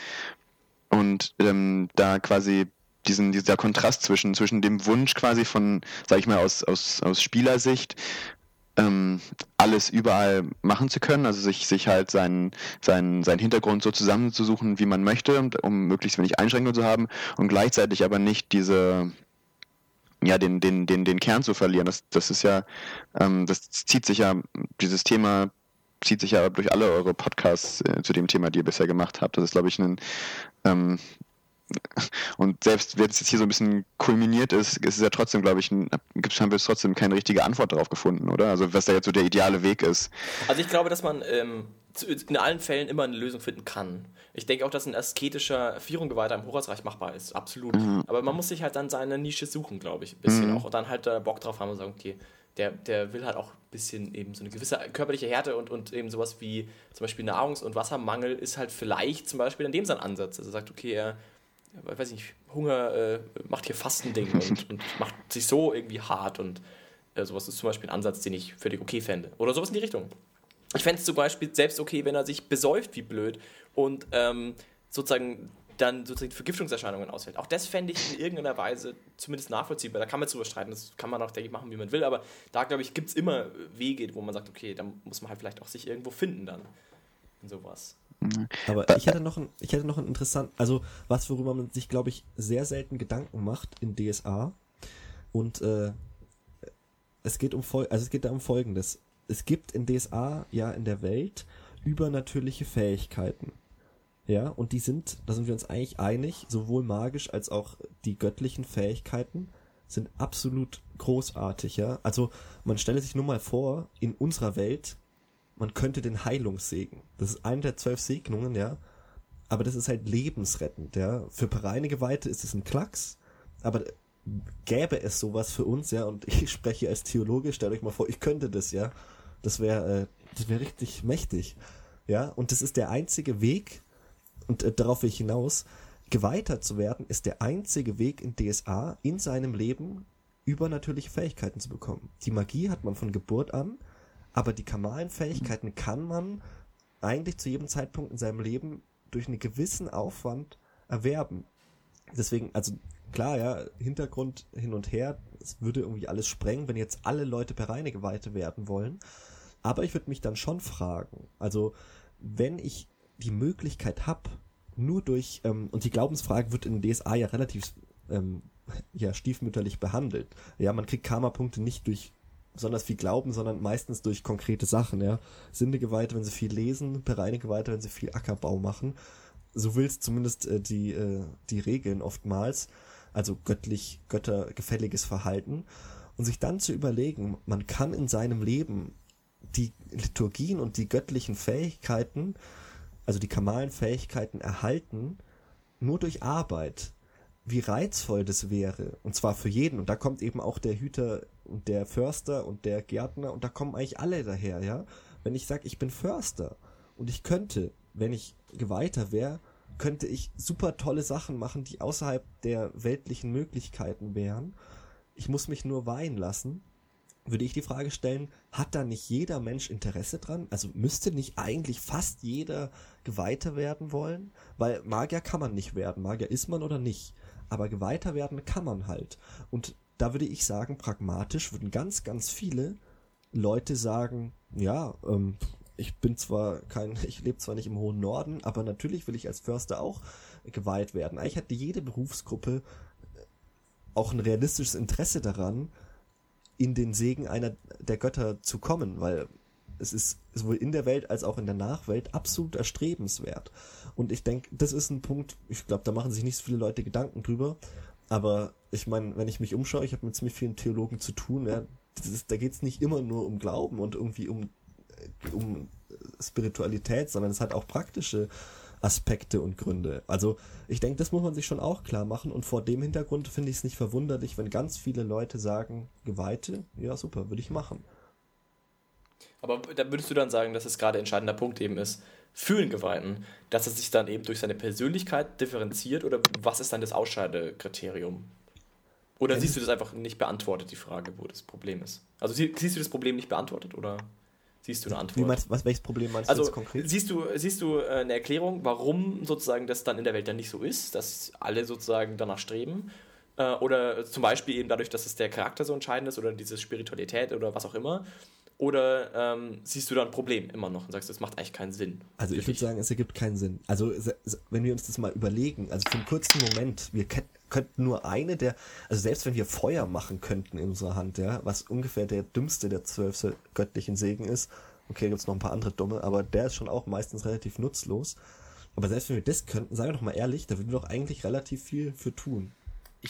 Und ähm, da quasi diesen, dieser Kontrast zwischen, zwischen dem Wunsch quasi von, sag ich mal, aus, aus, aus Spielersicht, ähm, alles überall machen zu können, also sich, sich halt seinen, seinen, seinen Hintergrund so zusammenzusuchen, wie man möchte, um möglichst wenig Einschränkungen zu haben und gleichzeitig aber nicht diese, ja, den, den, den, den Kern zu verlieren. Das, das ist ja, ähm, das zieht sich ja, dieses Thema zieht sich ja durch alle eure Podcasts äh, zu dem Thema, die ihr bisher gemacht habt. Das ist, glaube ich, ein, ähm, und selbst wenn es jetzt hier so ein bisschen kulminiert ist, ist es ja trotzdem, glaube ich, ein, haben wir trotzdem keine richtige Antwort darauf gefunden, oder? Also was da jetzt so der ideale Weg ist. Also ich glaube, dass man ähm, in allen Fällen immer eine Lösung finden kann. Ich denke auch, dass ein asketischer Vierunggeweihter im Horasreich machbar ist, absolut. Mhm. Aber man muss sich halt dann seine Nische suchen, glaube ich, ein bisschen mhm. auch. Und dann halt äh, Bock drauf haben und sagen, okay, der, der will halt auch ein bisschen eben so eine gewisse körperliche Härte und, und eben sowas wie zum Beispiel Nahrungs- und Wassermangel ist halt vielleicht zum Beispiel in dem sein Ansatz. Also sagt, okay, er ich weiß nicht, Hunger äh, macht hier Fastending und, und macht sich so irgendwie hart und äh, sowas ist zum Beispiel ein Ansatz, den ich völlig okay fände. Oder sowas in die Richtung. Ich fände es zum Beispiel selbst okay, wenn er sich besäuft wie blöd und ähm, sozusagen dann sozusagen Vergiftungserscheinungen ausfällt. Auch das fände ich in irgendeiner Weise zumindest nachvollziehbar. Da kann man drüber streiten, das kann man auch, denke ich, machen, wie man will, aber da, glaube ich, gibt es immer Wege, wo man sagt, okay, da muss man halt vielleicht auch sich irgendwo finden dann in sowas. Aber ich hätte noch ein, ich hätte noch ein interessant, also was worüber man sich, glaube ich, sehr selten Gedanken macht in DSA. Und äh, es geht um also es geht da um Folgendes. Es gibt in DSA ja in der Welt übernatürliche Fähigkeiten. Ja, und die sind, da sind wir uns eigentlich einig, sowohl magisch als auch die göttlichen Fähigkeiten sind absolut großartig, ja. Also man stelle sich nur mal vor, in unserer Welt man könnte den Heilungssegen. Das ist eine der zwölf Segnungen, ja. Aber das ist halt lebensrettend, ja. Für Pereinige Weite ist es ein Klacks, aber gäbe es sowas für uns, ja, und ich spreche als Theologe, stellt euch mal vor, ich könnte das, ja. Das wäre, äh, das wäre richtig mächtig, ja. Und das ist der einzige Weg, und äh, darauf will ich hinaus, geweitert zu werden, ist der einzige Weg in DSA in seinem Leben übernatürliche Fähigkeiten zu bekommen. Die Magie hat man von Geburt an, aber die kamalen Fähigkeiten kann man eigentlich zu jedem Zeitpunkt in seinem Leben durch einen gewissen Aufwand erwerben. Deswegen, also klar, ja, Hintergrund hin und her, es würde irgendwie alles sprengen, wenn jetzt alle Leute per reine Geweihte werden wollen. Aber ich würde mich dann schon fragen, also wenn ich die Möglichkeit habe, nur durch, ähm, und die Glaubensfrage wird in DSA ja relativ ähm, ja, stiefmütterlich behandelt. Ja, man kriegt Karma-Punkte nicht durch besonders viel Glauben, sondern meistens durch konkrete Sachen, ja. Sindegeweihte, wenn sie viel lesen, Geweihte, wenn sie viel Ackerbau machen. So willst zumindest äh, die, äh, die Regeln oftmals, also göttlich, göttergefälliges Verhalten. Und sich dann zu überlegen, man kann in seinem Leben die Liturgien und die göttlichen Fähigkeiten, also die kamalen Fähigkeiten erhalten, nur durch Arbeit. Wie reizvoll das wäre. Und zwar für jeden. Und da kommt eben auch der Hüter und der Förster und der Gärtner und da kommen eigentlich alle daher, ja. Wenn ich sage, ich bin Förster und ich könnte, wenn ich Geweihter wäre, könnte ich super tolle Sachen machen, die außerhalb der weltlichen Möglichkeiten wären. Ich muss mich nur weihen lassen würde ich die Frage stellen, hat da nicht jeder Mensch Interesse dran? Also müsste nicht eigentlich fast jeder Geweihter werden wollen? Weil Magier kann man nicht werden. Magier ist man oder nicht. Aber Geweihter werden kann man halt. Und da würde ich sagen, pragmatisch würden ganz, ganz viele Leute sagen, ja, ähm, ich bin zwar kein, ich lebe zwar nicht im hohen Norden, aber natürlich will ich als Förster auch geweiht werden. Eigentlich hätte jede Berufsgruppe auch ein realistisches Interesse daran, in den Segen einer der Götter zu kommen, weil es ist sowohl in der Welt als auch in der Nachwelt absolut erstrebenswert. Und ich denke, das ist ein Punkt, ich glaube, da machen sich nicht so viele Leute Gedanken drüber. Aber ich meine, wenn ich mich umschaue, ich habe mit ziemlich vielen Theologen zu tun, ja, ist, da geht es nicht immer nur um Glauben und irgendwie um, um Spiritualität, sondern es hat auch praktische Aspekte und Gründe. Also ich denke, das muss man sich schon auch klar machen und vor dem Hintergrund finde ich es nicht verwunderlich, wenn ganz viele Leute sagen, Geweihte, ja super, würde ich machen. Aber da würdest du dann sagen, dass es gerade entscheidender Punkt eben ist, für den Geweihten, dass er sich dann eben durch seine Persönlichkeit differenziert oder was ist dann das Ausscheidekriterium? Oder siehst du das einfach nicht beantwortet, die Frage, wo das Problem ist? Also siehst du das Problem nicht beantwortet oder? Siehst du eine Antwort? Wie meinst, was, welches Problem meinst also, du jetzt konkret? Siehst du, siehst du äh, eine Erklärung, warum sozusagen das dann in der Welt dann nicht so ist, dass alle sozusagen danach streben? Äh, oder zum Beispiel eben dadurch, dass es der Charakter so entscheidend ist oder diese Spiritualität oder was auch immer. Oder ähm, siehst du da ein Problem immer noch und sagst, das macht eigentlich keinen Sinn? Also ich würde sagen, es ergibt keinen Sinn. Also wenn wir uns das mal überlegen, also für einen kurzen Moment, wir könnten nur eine der, also selbst wenn wir Feuer machen könnten in unserer Hand, ja, was ungefähr der dümmste der zwölf göttlichen Segen ist, okay, gibt es noch ein paar andere dumme, aber der ist schon auch meistens relativ nutzlos. Aber selbst wenn wir das könnten, sagen wir doch mal ehrlich, da würden wir doch eigentlich relativ viel für tun.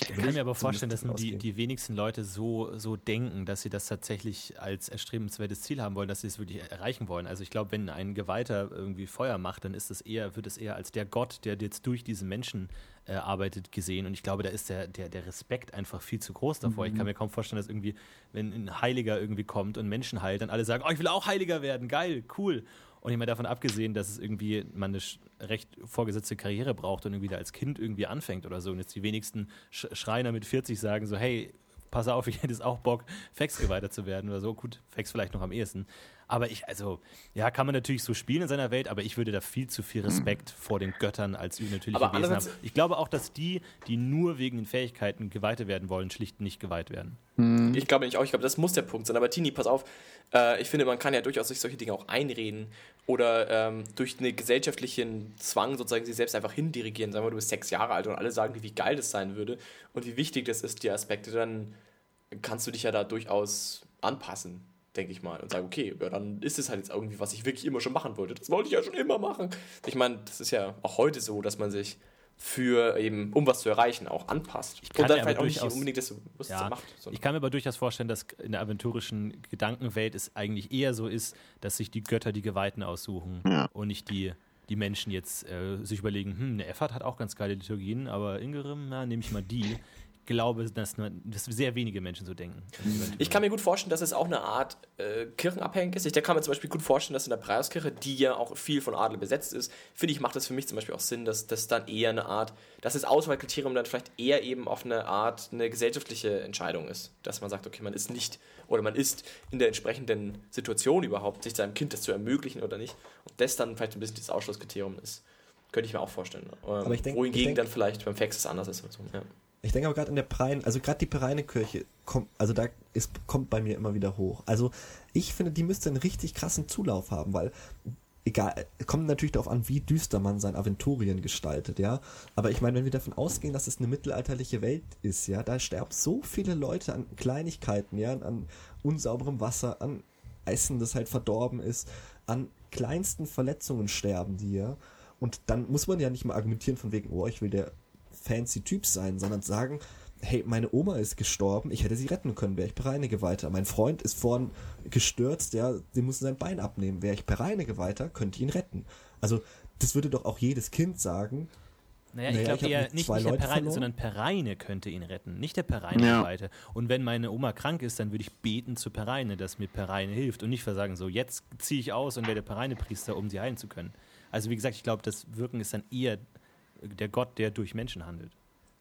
Ich kann mir aber vorstellen, dass die, die wenigsten Leute so, so denken, dass sie das tatsächlich als erstrebenswertes Ziel haben wollen, dass sie es wirklich erreichen wollen. Also ich glaube, wenn ein Geweihter irgendwie Feuer macht, dann ist es eher, wird es eher als der Gott, der jetzt durch diese Menschen äh, arbeitet, gesehen. Und ich glaube, da ist der, der, der Respekt einfach viel zu groß davor. Mhm. Ich kann mir kaum vorstellen, dass irgendwie, wenn ein Heiliger irgendwie kommt und Menschen heilt, dann alle sagen, oh, ich will auch Heiliger werden, geil, cool. Und ich meine davon abgesehen, dass es irgendwie man eine recht vorgesetzte Karriere braucht und irgendwie da als Kind irgendwie anfängt oder so. Und jetzt die wenigsten Schreiner mit 40 sagen so, hey, pass auf, ich hätte es auch Bock, Fax weiter zu werden oder so. Gut, Fax vielleicht noch am ehesten. Aber ich, also, ja, kann man natürlich so spielen in seiner Welt, aber ich würde da viel zu viel Respekt vor den Göttern als natürliche aber Wesen haben. Ich glaube auch, dass die, die nur wegen den Fähigkeiten geweiht werden wollen, schlicht nicht geweiht werden. Hm. Ich glaube nicht auch, ich glaube, das muss der Punkt sein. Aber Tini, pass auf, äh, ich finde, man kann ja durchaus sich solche Dinge auch einreden oder ähm, durch einen gesellschaftlichen Zwang sozusagen sich selbst einfach hindirigieren. Sagen wir, du bist sechs Jahre alt und alle sagen dir, wie geil das sein würde und wie wichtig das ist, die Aspekte, dann kannst du dich ja da durchaus anpassen denke ich mal, und sage, okay, ja, dann ist es halt jetzt irgendwie, was ich wirklich immer schon machen wollte. Das wollte ich ja schon immer machen. Ich meine, das ist ja auch heute so, dass man sich für eben, um was zu erreichen, auch anpasst. Ich kann und dann vielleicht auch nicht unbedingt das bewusst ja, macht. Ich kann mir aber durchaus vorstellen, dass in der aventurischen Gedankenwelt es eigentlich eher so ist, dass sich die Götter die Geweihten aussuchen ja. und nicht die, die Menschen jetzt äh, sich überlegen, hm, eine Effert hat auch ganz geile Liturgien, aber Ingerim, na, nehme ich mal die glaube, dass, nur, dass sehr wenige Menschen so denken. Ich kann mir gut vorstellen, dass es auch eine Art äh, kirchenabhängig ist. Ich da kann mir zum Beispiel gut vorstellen, dass in der Preiskirche, die ja auch viel von Adel besetzt ist, finde ich, macht das für mich zum Beispiel auch Sinn, dass das dann eher eine Art, dass das Auswahlkriterium dann vielleicht eher eben auf eine Art, eine gesellschaftliche Entscheidung ist. Dass man sagt, okay, man ist nicht oder man ist in der entsprechenden Situation überhaupt, sich seinem Kind das zu ermöglichen oder nicht. Und das dann vielleicht ein bisschen das Ausschlusskriterium ist. Könnte ich mir auch vorstellen. Ähm, Aber ich denk, wohingegen ich denk, dann vielleicht beim Fax es anders ist. So. Ja. Ich denke aber gerade in der Prein, also gerade die Pereinekirche kommt, also da ist, kommt bei mir immer wieder hoch. Also ich finde, die müsste einen richtig krassen Zulauf haben, weil egal, kommt natürlich darauf an, wie düster man sein Aventurien gestaltet, ja. Aber ich meine, wenn wir davon ausgehen, dass es eine mittelalterliche Welt ist, ja, da sterben so viele Leute an Kleinigkeiten, ja, an unsauberem Wasser, an Essen, das halt verdorben ist, an kleinsten Verletzungen sterben die, ja. Und dann muss man ja nicht mal argumentieren von wegen, oh, ich will der fancy Typ sein, sondern sagen, hey, meine Oma ist gestorben, ich hätte sie retten können, wäre ich bereinige weiter. Mein Freund ist vorhin gestürzt, ja, sie mussten sein Bein abnehmen, wäre ich bereinige weiter, könnte ich ihn retten. Also, das würde doch auch jedes Kind sagen. Naja, ich glaube eher nicht, nicht der Pereine, sondern Pereine könnte ihn retten, nicht der Pereine ja. weiter. Und wenn meine Oma krank ist, dann würde ich beten zu Pereine, dass mir Pereine hilft und nicht versagen, so jetzt ziehe ich aus und werde Pereine-Priester, um sie heilen zu können. Also wie gesagt, ich glaube, das Wirken ist dann eher der Gott, der durch Menschen handelt.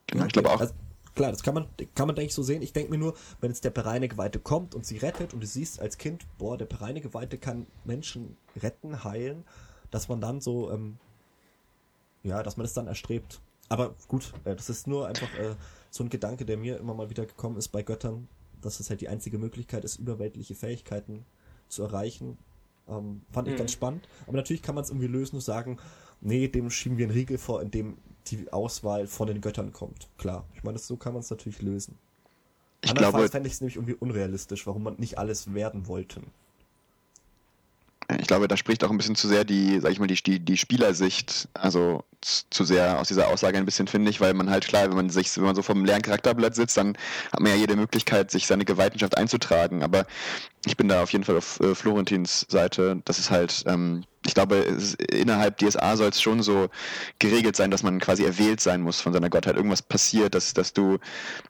Genau, ich glaube auch. Also, klar, das kann man, kann man, denke ich, so sehen. Ich denke mir nur, wenn jetzt der Pereinegeweihte kommt und sie rettet und du siehst als Kind, boah, der Pereinegeweihte kann Menschen retten, heilen, dass man dann so, ähm, ja, dass man das dann erstrebt. Aber gut, äh, das ist nur einfach äh, so ein Gedanke, der mir immer mal wieder gekommen ist bei Göttern, dass es halt die einzige Möglichkeit ist, überweltliche Fähigkeiten zu erreichen. Ähm, fand mhm. ich ganz spannend. Aber natürlich kann man es irgendwie lösen und sagen, nee, dem schieben wir einen Riegel vor, in dem die Auswahl von den Göttern kommt. Klar, ich meine, so kann man es natürlich lösen. Ich glaube, fände ich es nämlich irgendwie unrealistisch, warum man nicht alles werden wollten. Ich glaube, da spricht auch ein bisschen zu sehr die, sag ich mal, die, die, die Spielersicht, also zu sehr aus dieser Aussage ein bisschen, finde ich, weil man halt klar, wenn man sich, wenn man so vom leeren Charakterblatt sitzt, dann hat man ja jede Möglichkeit, sich seine Geweihtenschaft einzutragen. Aber ich bin da auf jeden Fall auf äh, Florentins Seite. Das ist halt, ähm, ich glaube, innerhalb DSA soll es schon so geregelt sein, dass man quasi erwählt sein muss von seiner Gottheit. Irgendwas passiert, dass, dass du,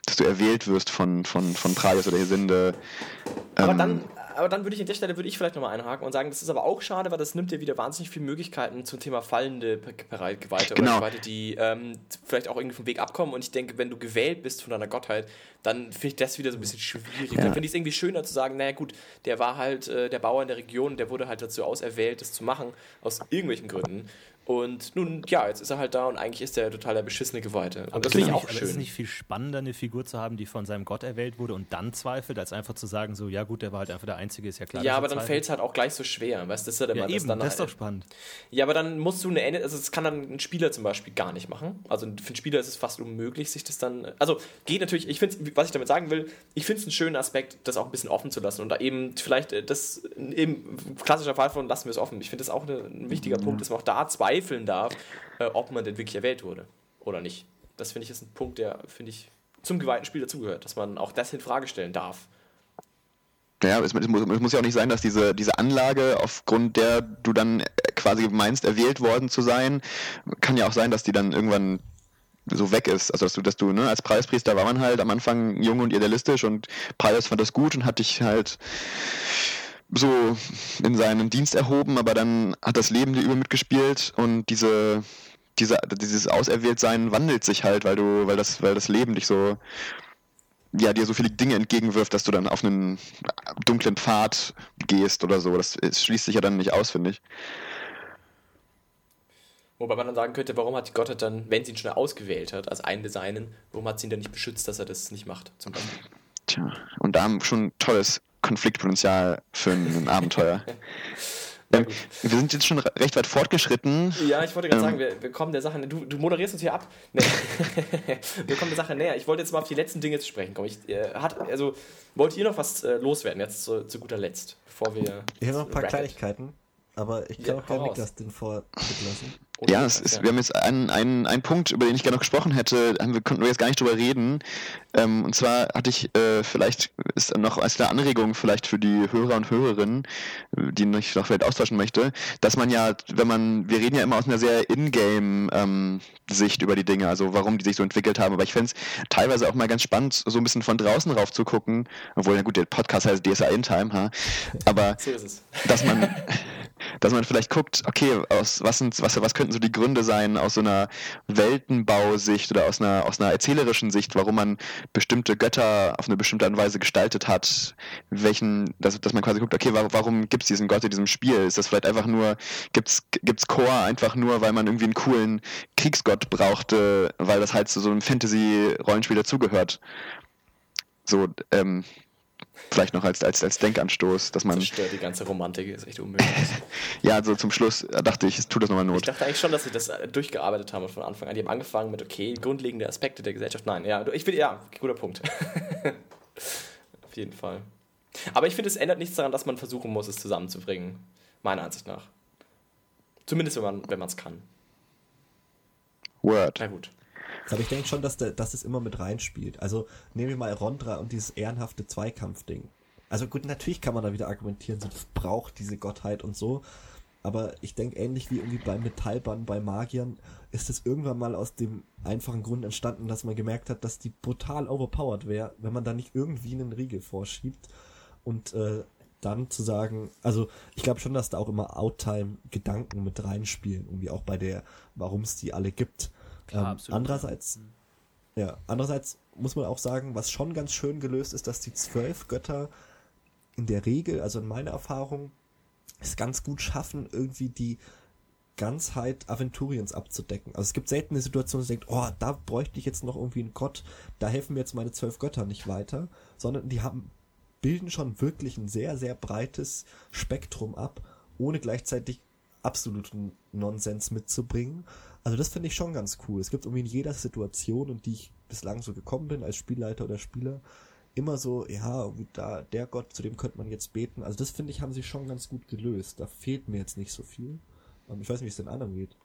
dass du erwählt wirst von, von, von Pragas oder Hesinde. Ähm, Aber dann aber dann würde ich an der Stelle würde ich vielleicht nochmal einhaken und sagen, das ist aber auch schade, weil das nimmt ja wieder wahnsinnig viele Möglichkeiten zum Thema fallende Geweihte genau. oder Geweihte, die ähm, vielleicht auch irgendwie vom Weg abkommen. Und ich denke, wenn du gewählt bist von deiner Gottheit, dann finde ich das wieder so ein bisschen schwierig. Ja. Dann finde ich es irgendwie schöner zu sagen, naja gut, der war halt äh, der Bauer in der Region, der wurde halt dazu auserwählt, das zu machen, aus irgendwelchen Gründen. Und nun, ja, jetzt ist er halt da und eigentlich ist er total der beschissene Geweihte. Und aber das finde ich auch schön. Ist es nicht viel spannender, eine Figur zu haben, die von seinem Gott erwählt wurde und dann zweifelt, als einfach zu sagen, so, ja gut, der war halt einfach der Einzige, ist ja klar. Ja, aber dann fällt es halt auch gleich so schwer, weißt du, das ist ja, ja immer, eben, das, das ist doch spannend. Ja, aber dann musst du eine Ende, also das kann dann ein Spieler zum Beispiel gar nicht machen. Also für einen Spieler ist es fast unmöglich, sich das dann, also geht natürlich, ich finde, was ich damit sagen will, ich finde es einen schönen Aspekt, das auch ein bisschen offen zu lassen und da eben vielleicht äh, das, eben klassischer Fall von lassen wir es offen. Ich finde das auch eine, ein wichtiger mhm. Punkt, dass man auch da zweifeln darf äh, ob man denn wirklich erwählt wurde oder nicht. Das finde ich ist ein Punkt, der, finde ich, zum geweihten Spiel dazugehört, dass man auch das in Frage stellen darf. Ja, es, es, muss, es, muss, ja auch nicht sein, dass diese, diese Anlage, aufgrund der du dann quasi meinst, erwählt worden zu sein, kann ja auch sein, dass die dann irgendwann so weg ist. Also dass du, dass du, ne, als Preispriester war man halt am Anfang jung und idealistisch und Preis fand das gut und hat dich halt so in seinen Dienst erhoben, aber dann hat das Leben dir über mitgespielt und diese diese, dieses Auserwähltsein wandelt sich halt, weil du, weil das, weil das Leben dich so, ja, dir so viele Dinge entgegenwirft, dass du dann auf einen dunklen Pfad gehst oder so. Das, das schließt sich ja dann nicht aus, finde ich. Wobei man dann sagen könnte, warum hat die Gottheit dann, wenn sie ihn schon ausgewählt hat, als einen der Seinen, warum hat sie ihn dann nicht beschützt, dass er das nicht macht, zum Beispiel? Tja, und da haben schon tolles Konfliktpotenzial für ein Abenteuer. Ähm, wir sind jetzt schon recht weit fortgeschritten. Ja, ich wollte gerade ähm, sagen, wir, wir, kommen der Sache. Du, du moderierst uns hier ab. Nee. wir kommen der Sache näher. Ich wollte jetzt mal auf die letzten Dinge zu sprechen kommen. Ich, äh, hat, also, wollt ihr noch was äh, loswerden, jetzt zu, zu, guter Letzt, bevor wir. Ich habe noch ein paar Kleinigkeiten. aber ich kann Ja, auch gerne. Niklas den Vortritt lassen. Oder Ja, es ist, wir haben jetzt einen, einen, einen Punkt, über den ich gerne noch gesprochen hätte, haben wir, konnten wir jetzt gar nicht drüber reden. Ähm, und zwar hatte ich äh, vielleicht, ist noch als eine Anregung vielleicht für die Hörer und Hörerinnen, die ich noch vielleicht austauschen möchte, dass man ja, wenn man, wir reden ja immer aus einer sehr In-Game-Sicht über die Dinge, also warum die sich so entwickelt haben, aber ich fände es teilweise auch mal ganz spannend, so ein bisschen von draußen rauf zu gucken, obwohl, ja gut, der Podcast heißt DSA In Time, ha? aber So dass man, dass man vielleicht guckt, okay, aus was sind, was, was könnten so die Gründe sein aus so einer Weltenbausicht oder aus einer, aus einer erzählerischen Sicht, warum man bestimmte Götter auf eine bestimmte Art und Weise gestaltet hat, welchen, dass, dass man quasi guckt, okay, warum, gibt es diesen Gott in diesem Spiel? Ist das vielleicht einfach nur, gibt's, gibt's Core einfach nur, weil man irgendwie einen coolen Kriegsgott brauchte, weil das halt zu so einem Fantasy-Rollenspiel dazugehört? So, ähm, vielleicht noch als, als, als Denkanstoß, dass man, Zerstört die ganze Romantik, ist echt unmöglich. ja, also zum Schluss äh, dachte ich, es tut das nochmal Ich Not. dachte eigentlich schon, dass sie das äh, durchgearbeitet haben von Anfang an. Die haben angefangen mit, okay, grundlegende Aspekte der Gesellschaft. Nein, ja, ich will, ja, guter Punkt. Auf jeden Fall. Aber ich finde, es ändert nichts daran, dass man versuchen muss, es zusammenzubringen. Meiner Ansicht nach. Zumindest, wenn man wenn es kann. Word. Na gut. Aber ich denke schon, dass, der, dass es immer mit reinspielt. Also nehmen wir mal Rondra und dieses ehrenhafte Zweikampfding. Also gut, natürlich kann man da wieder argumentieren, so, das braucht diese Gottheit und so. Aber ich denke, ähnlich wie irgendwie bei Metallbann, bei Magiern, ist es irgendwann mal aus dem einfachen Grund entstanden, dass man gemerkt hat, dass die brutal overpowered wäre, wenn man da nicht irgendwie einen Riegel vorschiebt. Und äh, dann zu sagen, also ich glaube schon, dass da auch immer Outtime-Gedanken mit reinspielen, irgendwie auch bei der, warum es die alle gibt. Klar, ähm, andererseits, ja, andererseits muss man auch sagen, was schon ganz schön gelöst ist, dass die zwölf Götter in der Regel, also in meiner Erfahrung, es ganz gut schaffen, irgendwie die Ganzheit Aventuriens abzudecken. Also es gibt seltene Situationen, wo man denkt, oh, da bräuchte ich jetzt noch irgendwie einen Gott, da helfen mir jetzt meine zwölf Götter nicht weiter, sondern die haben, bilden schon wirklich ein sehr, sehr breites Spektrum ab, ohne gleichzeitig absoluten Nonsens mitzubringen. Also das finde ich schon ganz cool. Es gibt irgendwie in jeder Situation, in die ich bislang so gekommen bin, als Spielleiter oder Spieler, immer so, ja, da, der Gott, zu dem könnte man jetzt beten. Also das finde ich, haben sie schon ganz gut gelöst. Da fehlt mir jetzt nicht so viel. Ähm, Ich weiß nicht, wie es den anderen geht.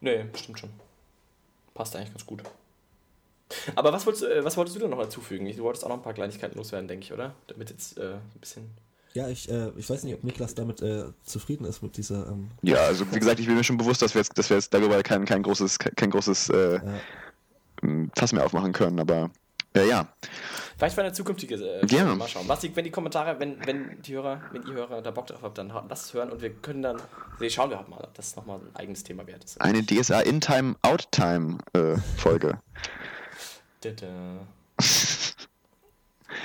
Nee, stimmt schon. Passt eigentlich ganz gut. Aber was wolltest, du- äh, was wolltest du denn noch hinzufügen? Du wolltest auch noch ein paar Kleinigkeiten loswerden, denke ich, oder? Damit jetzt äh, ein bisschen. Ja, ich, äh, ich weiß nicht, ob Niklas damit äh, zufrieden ist mit dieser, ähm, Ja, also wie gesagt, ich bin mir schon bewusst, dass wir jetzt, dass wir jetzt darüber kein, kein großes, kein großes äh, äh, Fass mehr aufmachen können, aber äh, ja. Vielleicht für eine zukünftige äh, Ja. Mal schauen. Was die, wenn die Kommentare, wenn, wenn die Hörer, wenn ihr Hörer da Bock drauf habt, dann lasst es hören und wir können dann. Nee, schauen wir halt mal, ob das nochmal ein eigenes Thema wert ist. Eine DSA In-Time, Out-Time äh, Folge.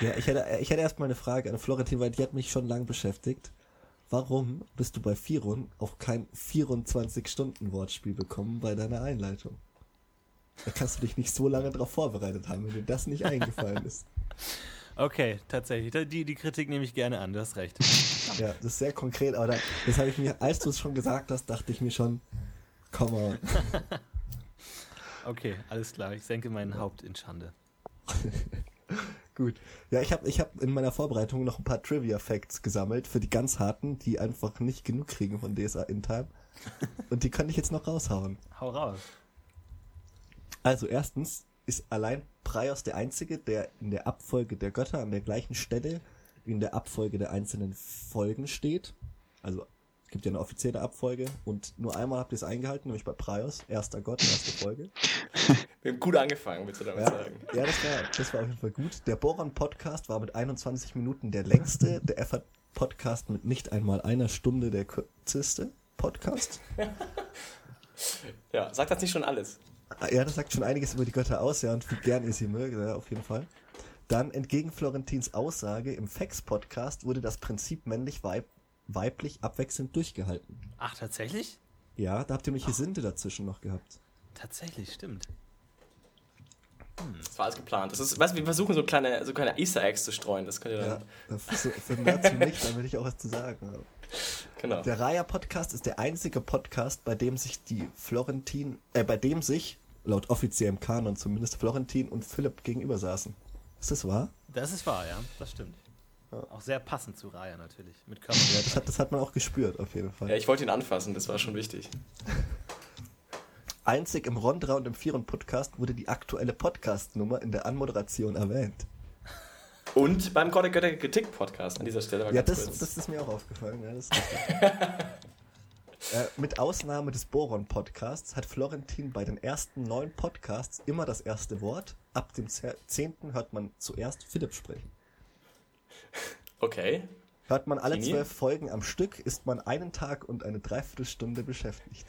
Ja, ich hätte, ich hätte erstmal eine Frage an Florentin, weil die hat mich schon lang beschäftigt. Warum bist du bei Firon auf kein 24-Stunden-Wortspiel bekommen bei deiner Einleitung? Da kannst du dich nicht so lange darauf vorbereitet haben, wenn dir das nicht eingefallen ist. Okay, tatsächlich. Die, die Kritik nehme ich gerne an, du hast recht. Ja, das ist sehr konkret, aber da, das habe ich mir, als du es schon gesagt hast, dachte ich mir schon, come on. Okay, alles klar. Ich senke mein Haupt in Schande. Gut. Ja, ich habe ich hab in meiner Vorbereitung noch ein paar Trivia-Facts gesammelt für die ganz harten, die einfach nicht genug kriegen von DSA in Time. Und die kann ich jetzt noch raushauen. Hau raus. Also erstens ist allein Praios der Einzige, der in der Abfolge der Götter an der gleichen Stelle wie in der Abfolge der einzelnen Folgen steht. Also gibt ja eine offizielle Abfolge und nur einmal habt ihr es eingehalten, nämlich bei Praios, erster Gott, erste Folge. Wir haben gut angefangen, willst du damit Ja, sagen? ja das, war, das war auf jeden Fall gut. Der Boron-Podcast war mit 21 Minuten der längste, der Effort-Podcast mit nicht einmal einer Stunde der kürzeste Podcast. Ja, sagt das nicht schon alles? Ja, das sagt schon einiges über die Götter aus, ja, und wie gern ihr sie mögt, ja, auf jeden Fall. Dann entgegen Florentins Aussage im Fex-Podcast wurde das Prinzip männlich-weib weiblich abwechselnd durchgehalten. Ach, tatsächlich? Ja, da habt ihr nämlich Gesinde dazwischen noch gehabt. Tatsächlich, stimmt. Das war alles geplant. Das ist, weißt du, wir versuchen so kleine, so kleine Easter Eggs zu streuen. Das könnt ihr Ja, dann. für, für Nerds wie mich, da will ich auch was zu sagen. haben. Genau. Der Raya-Podcast ist der einzige Podcast, bei dem sich die Florentin, äh, bei dem sich, laut offiziellem Kanon zumindest, Florentin und Philipp gegenüber saßen. Ist das wahr? Das ist wahr, ja. Das stimmt. Auch sehr passend zu Raya natürlich. Mit Körper. Ja, das, hat, das hat man auch gespürt, auf jeden Fall. Ja, ich wollte ihn anfassen, das war schon wichtig. Einzig im Rondra und im Vieren Podcast wurde die aktuelle Podcast-Nummer in der Anmoderation erwähnt. Und beim Gott Götter Kritik Podcast an dieser Stelle. Ja, das, das, ist mir auch aufgefallen. Ja, das äh, mit Ausnahme des Boron-Podcasts hat Florentin bei den ersten neun Podcasts immer das erste Wort. Ab dem zehnten hört man zuerst Philipp sprechen. Okay. Hört man alle zwölf Folgen am Stück, ist man einen Tag und eine Dreiviertelstunde beschäftigt.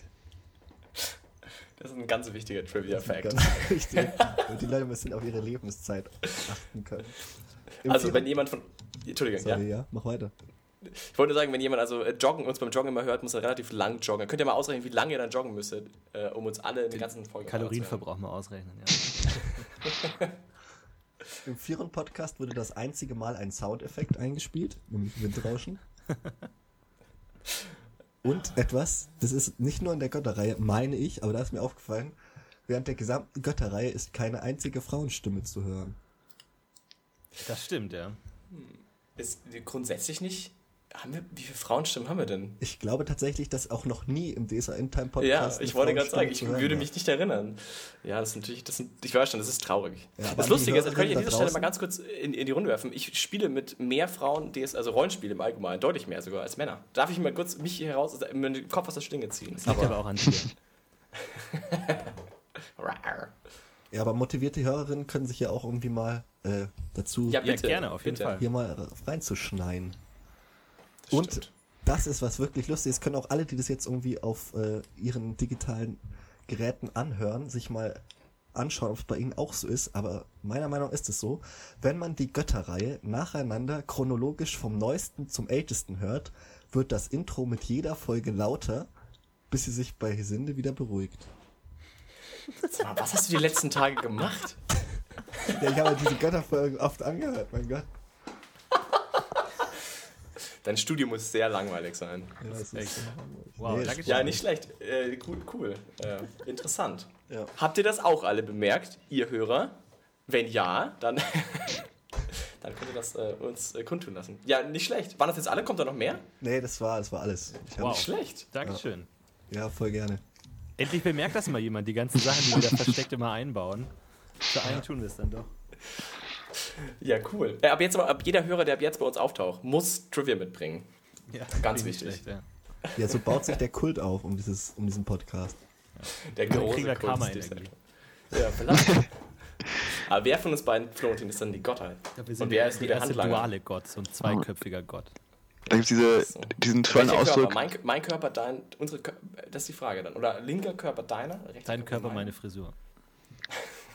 Das ist ein ganz wichtiger Trivia-Fact. Wichtig, die Leute müssen auf ihre Lebenszeit achten können. Im also, wenn jemand von. Entschuldigung, Sorry, ja. ja, mach weiter. Ich wollte sagen, wenn jemand also äh, joggen, uns beim Joggen immer hört, muss er relativ lang joggen. Könnt ihr mal ausrechnen, wie lange ihr dann joggen müsstet, äh, um uns alle in den ganzen Folgen Kalorienverbrauch mal ausrechnen, ja. Im vierten Podcast wurde das einzige Mal ein Soundeffekt eingespielt, nämlich Windrauschen. Und etwas, das ist nicht nur in der Götterreihe, meine ich, aber da ist mir aufgefallen, während der gesamten Götterreihe ist keine einzige Frauenstimme zu hören. Das stimmt, ja. Ist grundsätzlich nicht haben wir, wie viele Frauenstimmen haben wir denn? Ich glaube tatsächlich, dass auch noch nie im DSA In Time Podcast. Ja, ich wollte gerade sagen, ich würde mich nicht erinnern. Ja, das ist natürlich, das sind, ich weiß schon, das ist traurig. Ja, das Lustige ist, das kann ich an dieser Stelle mal ganz kurz in, in, die Runde werfen. Ich spiele mit mehr Frauen, DS, also Rollenspiele im Allgemeinen, deutlich mehr sogar als Männer. Darf ich mal kurz mich hier heraus, also den Kopf aus der Schlinge ziehen? Das liegt aber, aber auch an dir. ja, aber motivierte Hörerinnen können sich ja auch irgendwie mal äh, dazu ja, bitte, ja, gerne, auf jeden bitte. Fall. hier mal Und stimmt. das ist was wirklich lustig. Es können auch alle, die das jetzt irgendwie auf äh, ihren digitalen Geräten anhören, sich mal anschauen, ob es bei ihnen auch so ist. Aber meiner Meinung nach ist es so, wenn man die Götterreihe nacheinander chronologisch vom neuesten zum ältesten hört, wird das Intro mit jeder Folge lauter, bis sie sich bei Hesinde wieder beruhigt. Was hast du die letzten Tage gemacht? ja, ich habe diese Götterfolgen oft angehört, mein Gott. Dein Studio muss sehr langweilig sein. Ja, das ist echt. Wow, nee, ja, nicht schlecht. Äh, cool, cool. Äh, interessant. Ja. Habt ihr das auch alle bemerkt, ihr Hörer? Wenn ja, dann, dann könnt ihr das äh, uns äh, kundtun lassen. Ja, nicht schlecht. Waren das jetzt alle? Kommt da noch mehr? Nee, das war, das war alles. wow. Nicht schlecht. Dankeschön. Ja. ja, voll gerne. Endlich bemerkt das mal jemand, die ganzen Sachen, die wir da versteckt immer einbauen. Für einen tun wir es dann doch. Ja, cool. Äh, ab jetzt aber, ab jeder Hörer, der ab jetzt bei uns auftaucht, muss Trivia mitbringen. Ja, Ganz wichtig. Schlecht, ja. ja. so baut sich der Kult auf um, dieses, um diesen Podcast. Ja. Der große Kult. Karma ja, vielleicht. aber wer von uns beiden, Florentin, ist dann die Gottheit? Ja, wir sind Und wer ist die der erste duale Gott, so ein zweiköpfiger Gott. Da gibt es diese, so. diesen tollen Ausdruck. Mein, mein, Körper, dein, unsere, das ist die Frage dann. Oder linker Körper deiner? Dein Körper, meine Frisur.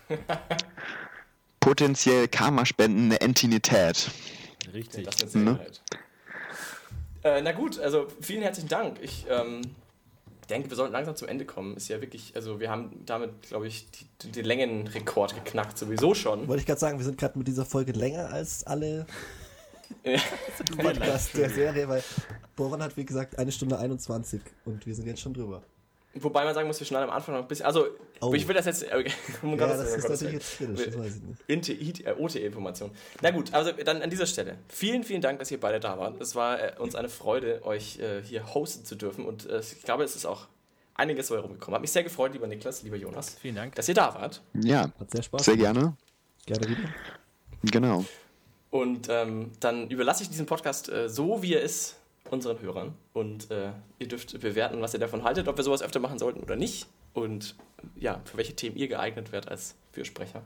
potenziell Karma spendende Entität. Richtig. Das mit ne? Äh, na gut, also vielen herzlichen Dank. Ich ähm, denke, wir sollten langsam zum Ende kommen. Ist ja wirklich, also wir haben damit, glaube ich, die, den Längenrekord geknackt, sowieso schon. Wollte ich gerade sagen, wir sind gerade mit dieser Folge länger als alle Podcasts der Serie, weil Boran hat, wie gesagt, eine Stunde 21 und wir sind jetzt schon drüber. Wobei man sagen muss, wir schneiden am Anfang noch ein bisschen. Also, oh. ich will das jetzt. Okay, um ja, das ist natürlich jetzt kritisch, das weiß ich nicht. OTE-Information. Na gut, also dann an dieser Stelle. Vielen, vielen Dank, dass ihr beide da wart. Es war äh, uns eine Freude, euch äh, hier hosten zu dürfen. Und äh, ich glaube, es ist auch einiges so herumgekommen. Hat mich sehr gefreut, lieber Niklas, lieber Jonas. Vielen Dank. Dass ihr da wart. Ja, hat sehr Spaß. Sehr gerne. Gerne wieder. Genau. Und ähm, dann überlasse ich diesen Podcast äh, so, wie er ist, unseren Hörern. Und äh, ihr dürft bewerten, was ihr davon haltet, ob wir sowas öfter machen sollten oder nicht. Und ja, für welche Themen ihr geeignet werdet als Fürsprecher.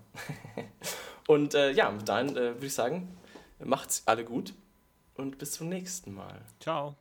und äh, ja, dann äh, würde ich sagen, macht's alle gut und bis zum nächsten Mal. Ciao.